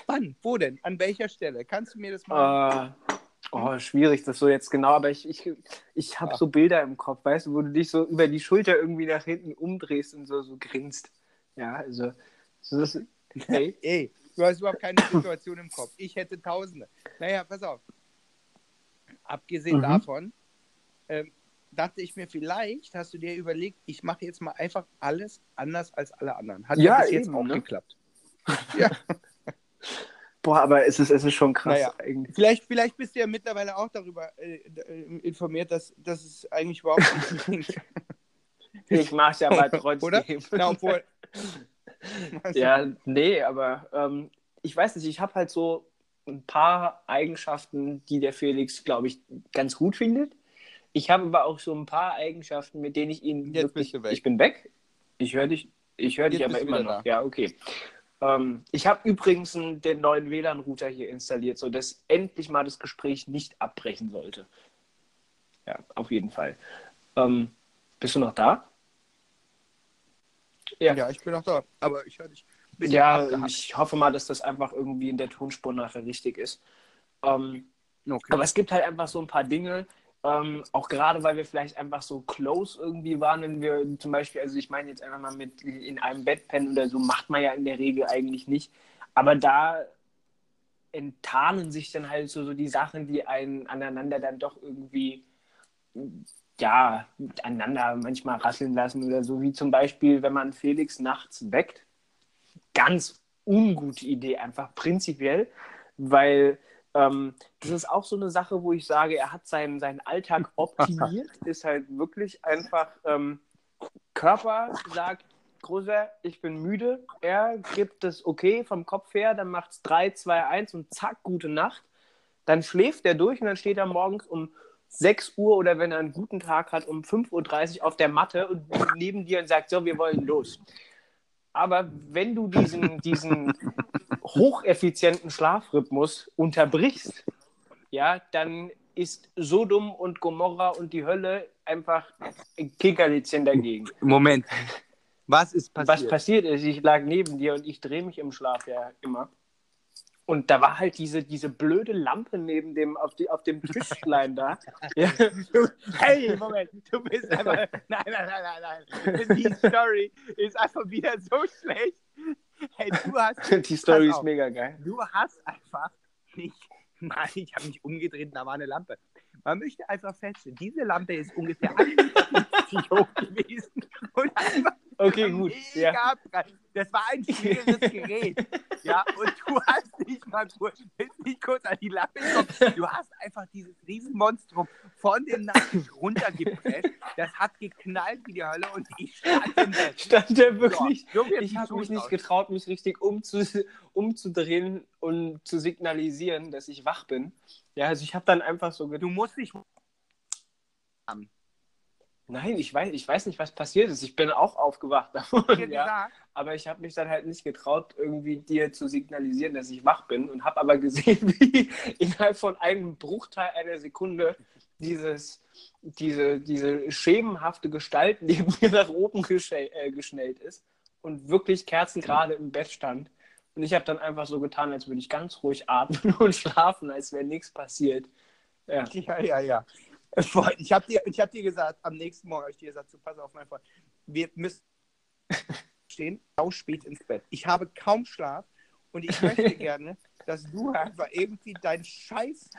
S2: Wann? Wo denn? An welcher Stelle? Kannst du mir das mal.
S1: Äh, oh, schwierig, das so jetzt genau, aber ich, ich, ich habe
S2: Ah.
S1: so Bilder im Kopf, weißt du, wo du dich so über die Schulter irgendwie nach hinten umdrehst und so, so grinst. Ja, also, so das, hey,
S2: Ey, du hast überhaupt keine Situation im Kopf. Ich hätte Tausende. Naja, pass auf. Abgesehen
S1: Mhm.
S2: davon, ähm, dachte ich mir, vielleicht hast du dir überlegt, ich mache jetzt mal einfach alles anders als alle anderen. Hat
S1: Ja,
S2: ja bis jetzt
S1: eben,
S2: auch
S1: ne?
S2: geklappt. Ja,
S1: boah, aber es ist, es ist schon krass
S2: Naja.
S1: eigentlich.
S2: vielleicht, vielleicht bist du ja mittlerweile auch darüber äh, äh, informiert, dass, dass es eigentlich überhaupt nicht bringt.
S1: Ich mach's ja aber trotzdem.
S2: Oder? Na, obwohl.
S1: Ja, nee, aber ähm, ich weiß nicht, ich habe halt so ein paar Eigenschaften, die der Felix, glaube ich, ganz gut findet. Ich habe aber auch so ein paar Eigenschaften, mit denen ich ihn
S2: Jetzt
S1: wirklich...
S2: bist du weg.
S1: Ich bin weg. Ich höre dich, ich höre dich aber immer noch.
S2: da.
S1: Ja, okay. Ähm, ich habe übrigens den neuen WLAN-Router hier installiert, sodass endlich mal das Gespräch nicht abbrechen sollte. Ja, auf jeden Fall. Ähm, bist du noch da?
S2: Ja, ich bin noch da. Aber ich höre dich.
S1: Ja,
S2: abgehackt.
S1: ich hoffe mal, dass das einfach irgendwie in der Tonspur nachher richtig ist. Ähm,
S2: Okay.
S1: aber es gibt halt einfach so ein paar Dinge, ähm, auch gerade weil wir vielleicht einfach so close irgendwie waren, wenn wir zum Beispiel, also ich meine jetzt einfach mal mit in einem Bett pennen oder so, macht man ja in der Regel eigentlich nicht. Aber da enttarnen sich dann halt so, so die Sachen, die einen aneinander dann doch irgendwie ja, aneinander manchmal rasseln lassen oder so, wie zum Beispiel, wenn man Felix nachts weckt. Ganz ungute Idee, einfach prinzipiell, weil ähm, das ist auch so eine Sache, wo ich sage, er hat seinen, seinen Alltag optimiert, ist halt wirklich einfach ähm, Körper sagt, Großer, ich bin müde. Er gibt es okay vom Kopf her, dann macht es 3, 2, 1 und zack, gute Nacht. Dann schläft er durch und dann steht er morgens um 6 Uhr oder wenn er einen guten Tag hat, um 5.30 Uhr auf der Matte und neben dir und sagt, so, wir wollen los. Aber wenn du diesen, diesen hocheffizienten Schlafrhythmus unterbrichst, ja, dann ist Sodom und Gomorra und die Hölle einfach ein Kickerlitzchen dagegen.
S2: Moment. Was ist passiert?
S1: Was passiert ist, ich lag neben dir und ich drehe mich im Schlaf ja immer. Und da war halt diese, diese blöde Lampe neben dem, auf, die, auf dem Tischlein da. Ja.
S2: hey, Moment, du bist einfach. Nein, nein, nein, nein, nein. Die Story ist einfach wieder so schlecht. Hey, du hast.
S1: Die Story ist mega geil.
S2: Du hast einfach nicht. Nein, ich habe mich umgedreht da war eine Lampe. Man möchte einfach feststellen, diese Lampe ist ungefähr 1,50 Meter hoch gewesen. Und einfach
S1: Okay, gut.
S2: Mega
S1: Ja.
S2: Das war ein schweres Gerät. Ja, und du hast nicht mal kurz, bist nicht kurz an die Lampe gekommen. Du hast einfach dieses Riesenmonstrum von dem Nacken runtergepresst. Das hat geknallt wie die Hölle und ich stand im Bett.
S1: Stand der wirklich?
S2: So, so
S1: Ich habe mich nicht
S2: aus.
S1: getraut, mich richtig umzu, umzudrehen und zu signalisieren, dass ich wach bin. Ja, also ich habe dann einfach so gedacht,
S2: Du musst dich.
S1: nein, ich weiß, ich weiß nicht, was passiert ist. Ich bin auch aufgewacht davon, ja.
S2: gesagt,
S1: aber ich habe mich dann halt nicht getraut, irgendwie dir zu signalisieren, dass ich wach bin und habe aber gesehen, wie innerhalb von einem Bruchteil einer Sekunde dieses, diese, diese schemenhafte Gestalt neben mir nach oben äh, geschnellt ist und wirklich kerzengerade im Bett stand. Und ich habe dann einfach so getan, als würde ich ganz ruhig atmen und schlafen, als wäre nichts passiert. Ja.
S2: Ja, ja, ja. Ich habe dir, hab dir gesagt, am nächsten Morgen habe ich dir gesagt, so, pass auf, mein Freund, wir müssen stehen, sau spät ins Bett. Ich habe kaum Schlaf und ich möchte gerne, dass du einfach irgendwie dein Scheiß,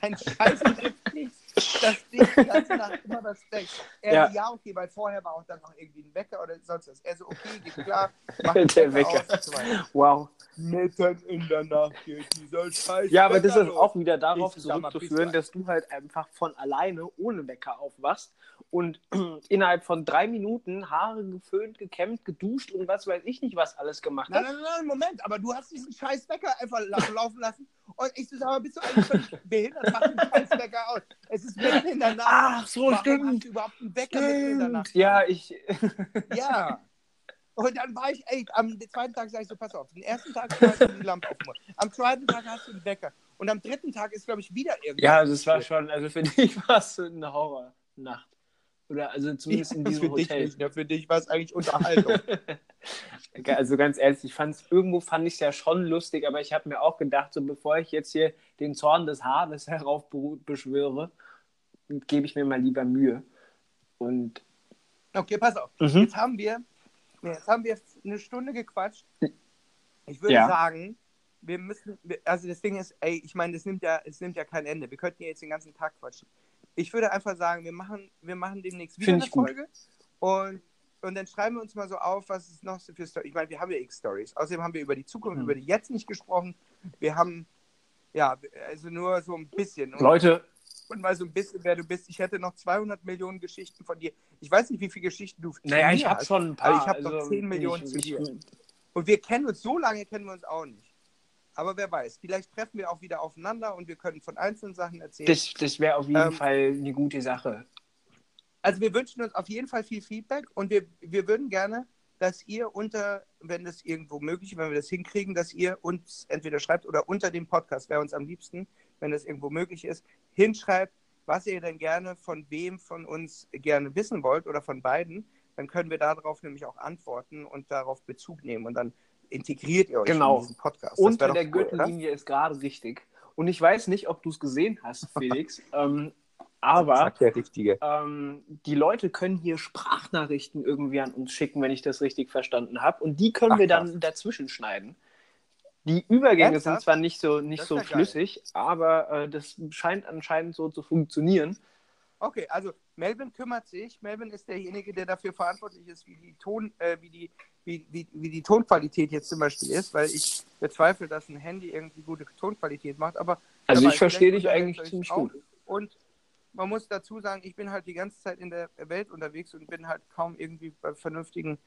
S2: dein Scheiß kriegst, dass dich die ganze Nacht immer das deckt. Er
S1: Ja.
S2: ja, okay, weil vorher war auch dann noch irgendwie ein Wecker oder sonst was. Er so, okay, geht klar, mach
S1: Der Wecker.
S2: weiter.
S1: Wow.
S2: Mitten in der Nacht geht dieser Scheiß
S1: Ja, aber das
S2: Wecker
S1: ist
S2: los.
S1: auch wieder darauf
S2: Ich
S1: zurückzuführen, dass du halt einfach von alleine ohne Wecker aufwachst und innerhalb von drei Minuten Haare geföhnt, gekämmt, geduscht und was weiß ich nicht, was alles gemacht
S2: Nein,
S1: hast.
S2: nein, nein, Moment, aber du hast diesen scheiß Wecker einfach la laufen lassen und ich so, sag mal, bist du eigentlich völlig behindert? Mach den scheiß Wecker aus. Es ist mitten in der Nacht.
S1: Ach so,
S2: Warum
S1: stimmt.
S2: hast du überhaupt einen Wecker mitten in der Nacht?
S1: Stimmt. Ja, ich.
S2: Ja. Und dann war ich, ey, am zweiten Tag sag ich so, pass auf, den ersten Tag hast du die Lampe aufgemacht. Am zweiten Tag hast du einen Wecker. Und am dritten Tag ist, glaube ich, wieder irgendwas.
S1: Ja, das war schon, also für dich war es eine Horrornacht. Oder also zumindest in diesem
S2: für dich
S1: Hotel.
S2: nicht, ne? für dich war es eigentlich Unterhaltung.
S1: Also ganz ehrlich, ich fand's, irgendwo fand ich es ja schon lustig, aber ich habe mir auch gedacht, so bevor ich jetzt hier den Zorn des Hades heraufbeschwöre, gebe ich mir mal lieber Mühe. Und
S2: Okay, pass auf.
S1: Mhm.
S2: Jetzt haben wir, jetzt haben wir eine Stunde gequatscht. Ich würde
S1: Ja.
S2: sagen, wir müssen, also das Ding ist, ey, ich meine, das nimmt ja, es nimmt ja kein Ende. Wir könnten ja jetzt den ganzen Tag quatschen. Ich würde einfach sagen, wir machen, wir machen demnächst wieder eine
S1: ich.
S2: Folge und, und dann schreiben wir uns mal so auf, was es noch so für Stories. Ich meine, wir haben ja x Stories. Außerdem haben wir über die Zukunft,
S1: Mhm.
S2: über die jetzt nicht gesprochen. Wir haben ja, also nur so ein bisschen. Und,
S1: Leute,
S2: und mal so ein bisschen, wer du bist. Ich hätte noch 200 Millionen Geschichten von dir. Ich weiß nicht, wie viele Geschichten du
S1: naja, ich habe schon ein paar.
S2: aber ich hab noch
S1: also
S2: 10 Millionen
S1: ich,
S2: zu
S1: ich,
S2: dir. Und wir kennen uns, so lange kennen wir uns auch nicht. Aber wer weiß, vielleicht treffen wir auch wieder aufeinander und wir können von einzelnen Sachen erzählen.
S1: Das, das wäre auf jeden
S2: Ähm,
S1: Fall eine gute Sache.
S2: Also wir wünschen uns auf jeden Fall viel Feedback und wir, wir würden gerne, dass ihr unter, wenn das irgendwo möglich ist, wenn wir das hinkriegen, dass ihr uns entweder schreibt oder unter dem Podcast, wäre uns am liebsten, wenn das irgendwo möglich ist, hinschreibt, was ihr denn gerne von wem von uns gerne wissen wollt oder von beiden. Dann können wir darauf nämlich auch antworten und darauf Bezug nehmen und dann integriert ihr euch
S1: Genau.
S2: in diesen Podcast. Das
S1: Unter
S2: doch
S1: der
S2: cool, oder?
S1: Gürtellinie ist gerade richtig. Und ich weiß nicht, ob du es gesehen hast, Felix, ähm, aber ähm, die Leute können hier Sprachnachrichten irgendwie an uns schicken, wenn ich das richtig verstanden habe. Und die können
S2: Ach,
S1: wir
S2: krass.
S1: dann dazwischen schneiden. Die Übergänge
S2: Ernsthaft?
S1: sind zwar nicht so, nicht
S2: Das
S1: so
S2: ja geil.
S1: flüssig, aber äh, das scheint anscheinend so zu funktionieren.
S2: Okay, also Melvin kümmert sich. Melvin ist derjenige, der dafür verantwortlich ist, wie die Ton, äh, wie die, wie, wie, wie die Tonqualität jetzt zum Beispiel ist, weil ich bezweifle, dass ein Handy irgendwie gute Tonqualität macht. Aber
S1: Also ich verstehe dich eigentlich ziemlich gut.
S2: Und man muss dazu sagen, ich bin halt die ganze Zeit in der Welt unterwegs und bin halt kaum irgendwie bei vernünftigen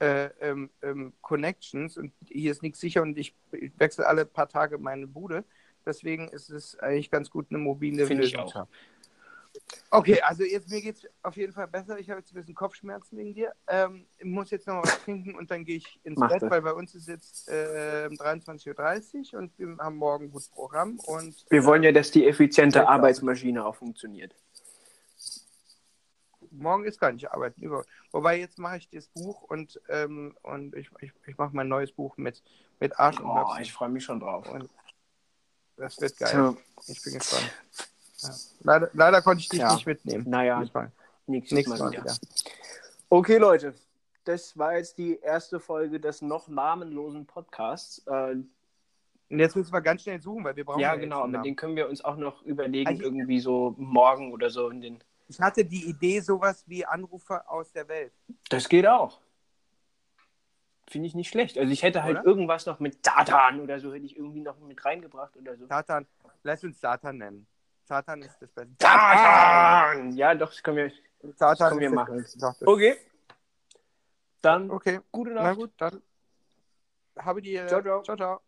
S2: äh, ähm, ähm, Connections und hier ist nichts sicher und ich, ich wechsle alle paar Tage meine Bude. Deswegen ist es eigentlich ganz gut, eine mobile
S1: Finde ich
S2: Lösung zu haben. Okay, also jetzt mir geht es auf jeden Fall besser. Ich habe jetzt ein bisschen Kopfschmerzen wegen dir. Ähm, ich muss jetzt noch was trinken und dann gehe ich ins
S1: Mach
S2: Bett,
S1: das.
S2: weil bei uns ist jetzt äh, 23.30 Uhr und wir haben morgen ein gutes Programm. Und,
S1: Wir wollen ja, dass die effiziente. Arbeitsmaschine auch funktioniert.
S2: Morgen ist gar nicht arbeiten. Über. Wobei jetzt mache ich das Buch und, ähm, und ich, ich, ich mache mein neues Buch mit, mit Arsch und
S1: Oh,
S2: Möpsen.
S1: ich freue mich schon drauf.
S2: Und das wird geil.
S1: So,
S2: Ich bin gespannt. Ja. Leider, leider konnte ich dich
S1: Ja.
S2: nicht mitnehmen.
S1: naja,
S2: Diesmal.
S1: nächstes,
S2: Nächstes
S1: Mal
S2: Mal
S1: wieder.
S2: wieder.
S1: Okay, Leute. Das war jetzt die erste Folge des noch namenlosen Podcasts. Äh,
S2: Und jetzt müssen wir ganz schnell suchen, weil wir brauchen
S1: ja,
S2: jetzt
S1: genau, aber
S2: Namen.
S1: den können wir uns auch noch überlegen,
S2: Also-
S1: irgendwie so morgen oder so in den.
S2: Ich hatte die Idee, sowas wie Anrufer aus der Welt.
S1: Das geht auch. Finde ich nicht schlecht. Also ich hätte halt
S2: Oder?
S1: irgendwas noch mit Satan oder so, hätte ich irgendwie noch mit reingebracht oder so.
S2: Satan, lass uns Satan nennen. Satan ist das Beste.
S1: Satan! Ja, doch, das können wir.
S2: Satan
S1: können wir
S2: das
S1: machen.
S2: Das-
S1: Okay. Dann
S2: Okay,
S1: gute
S2: na
S1: Nacht.
S2: gut, dann habe die.
S1: Ciao, ciao.
S2: Ciao, ciao.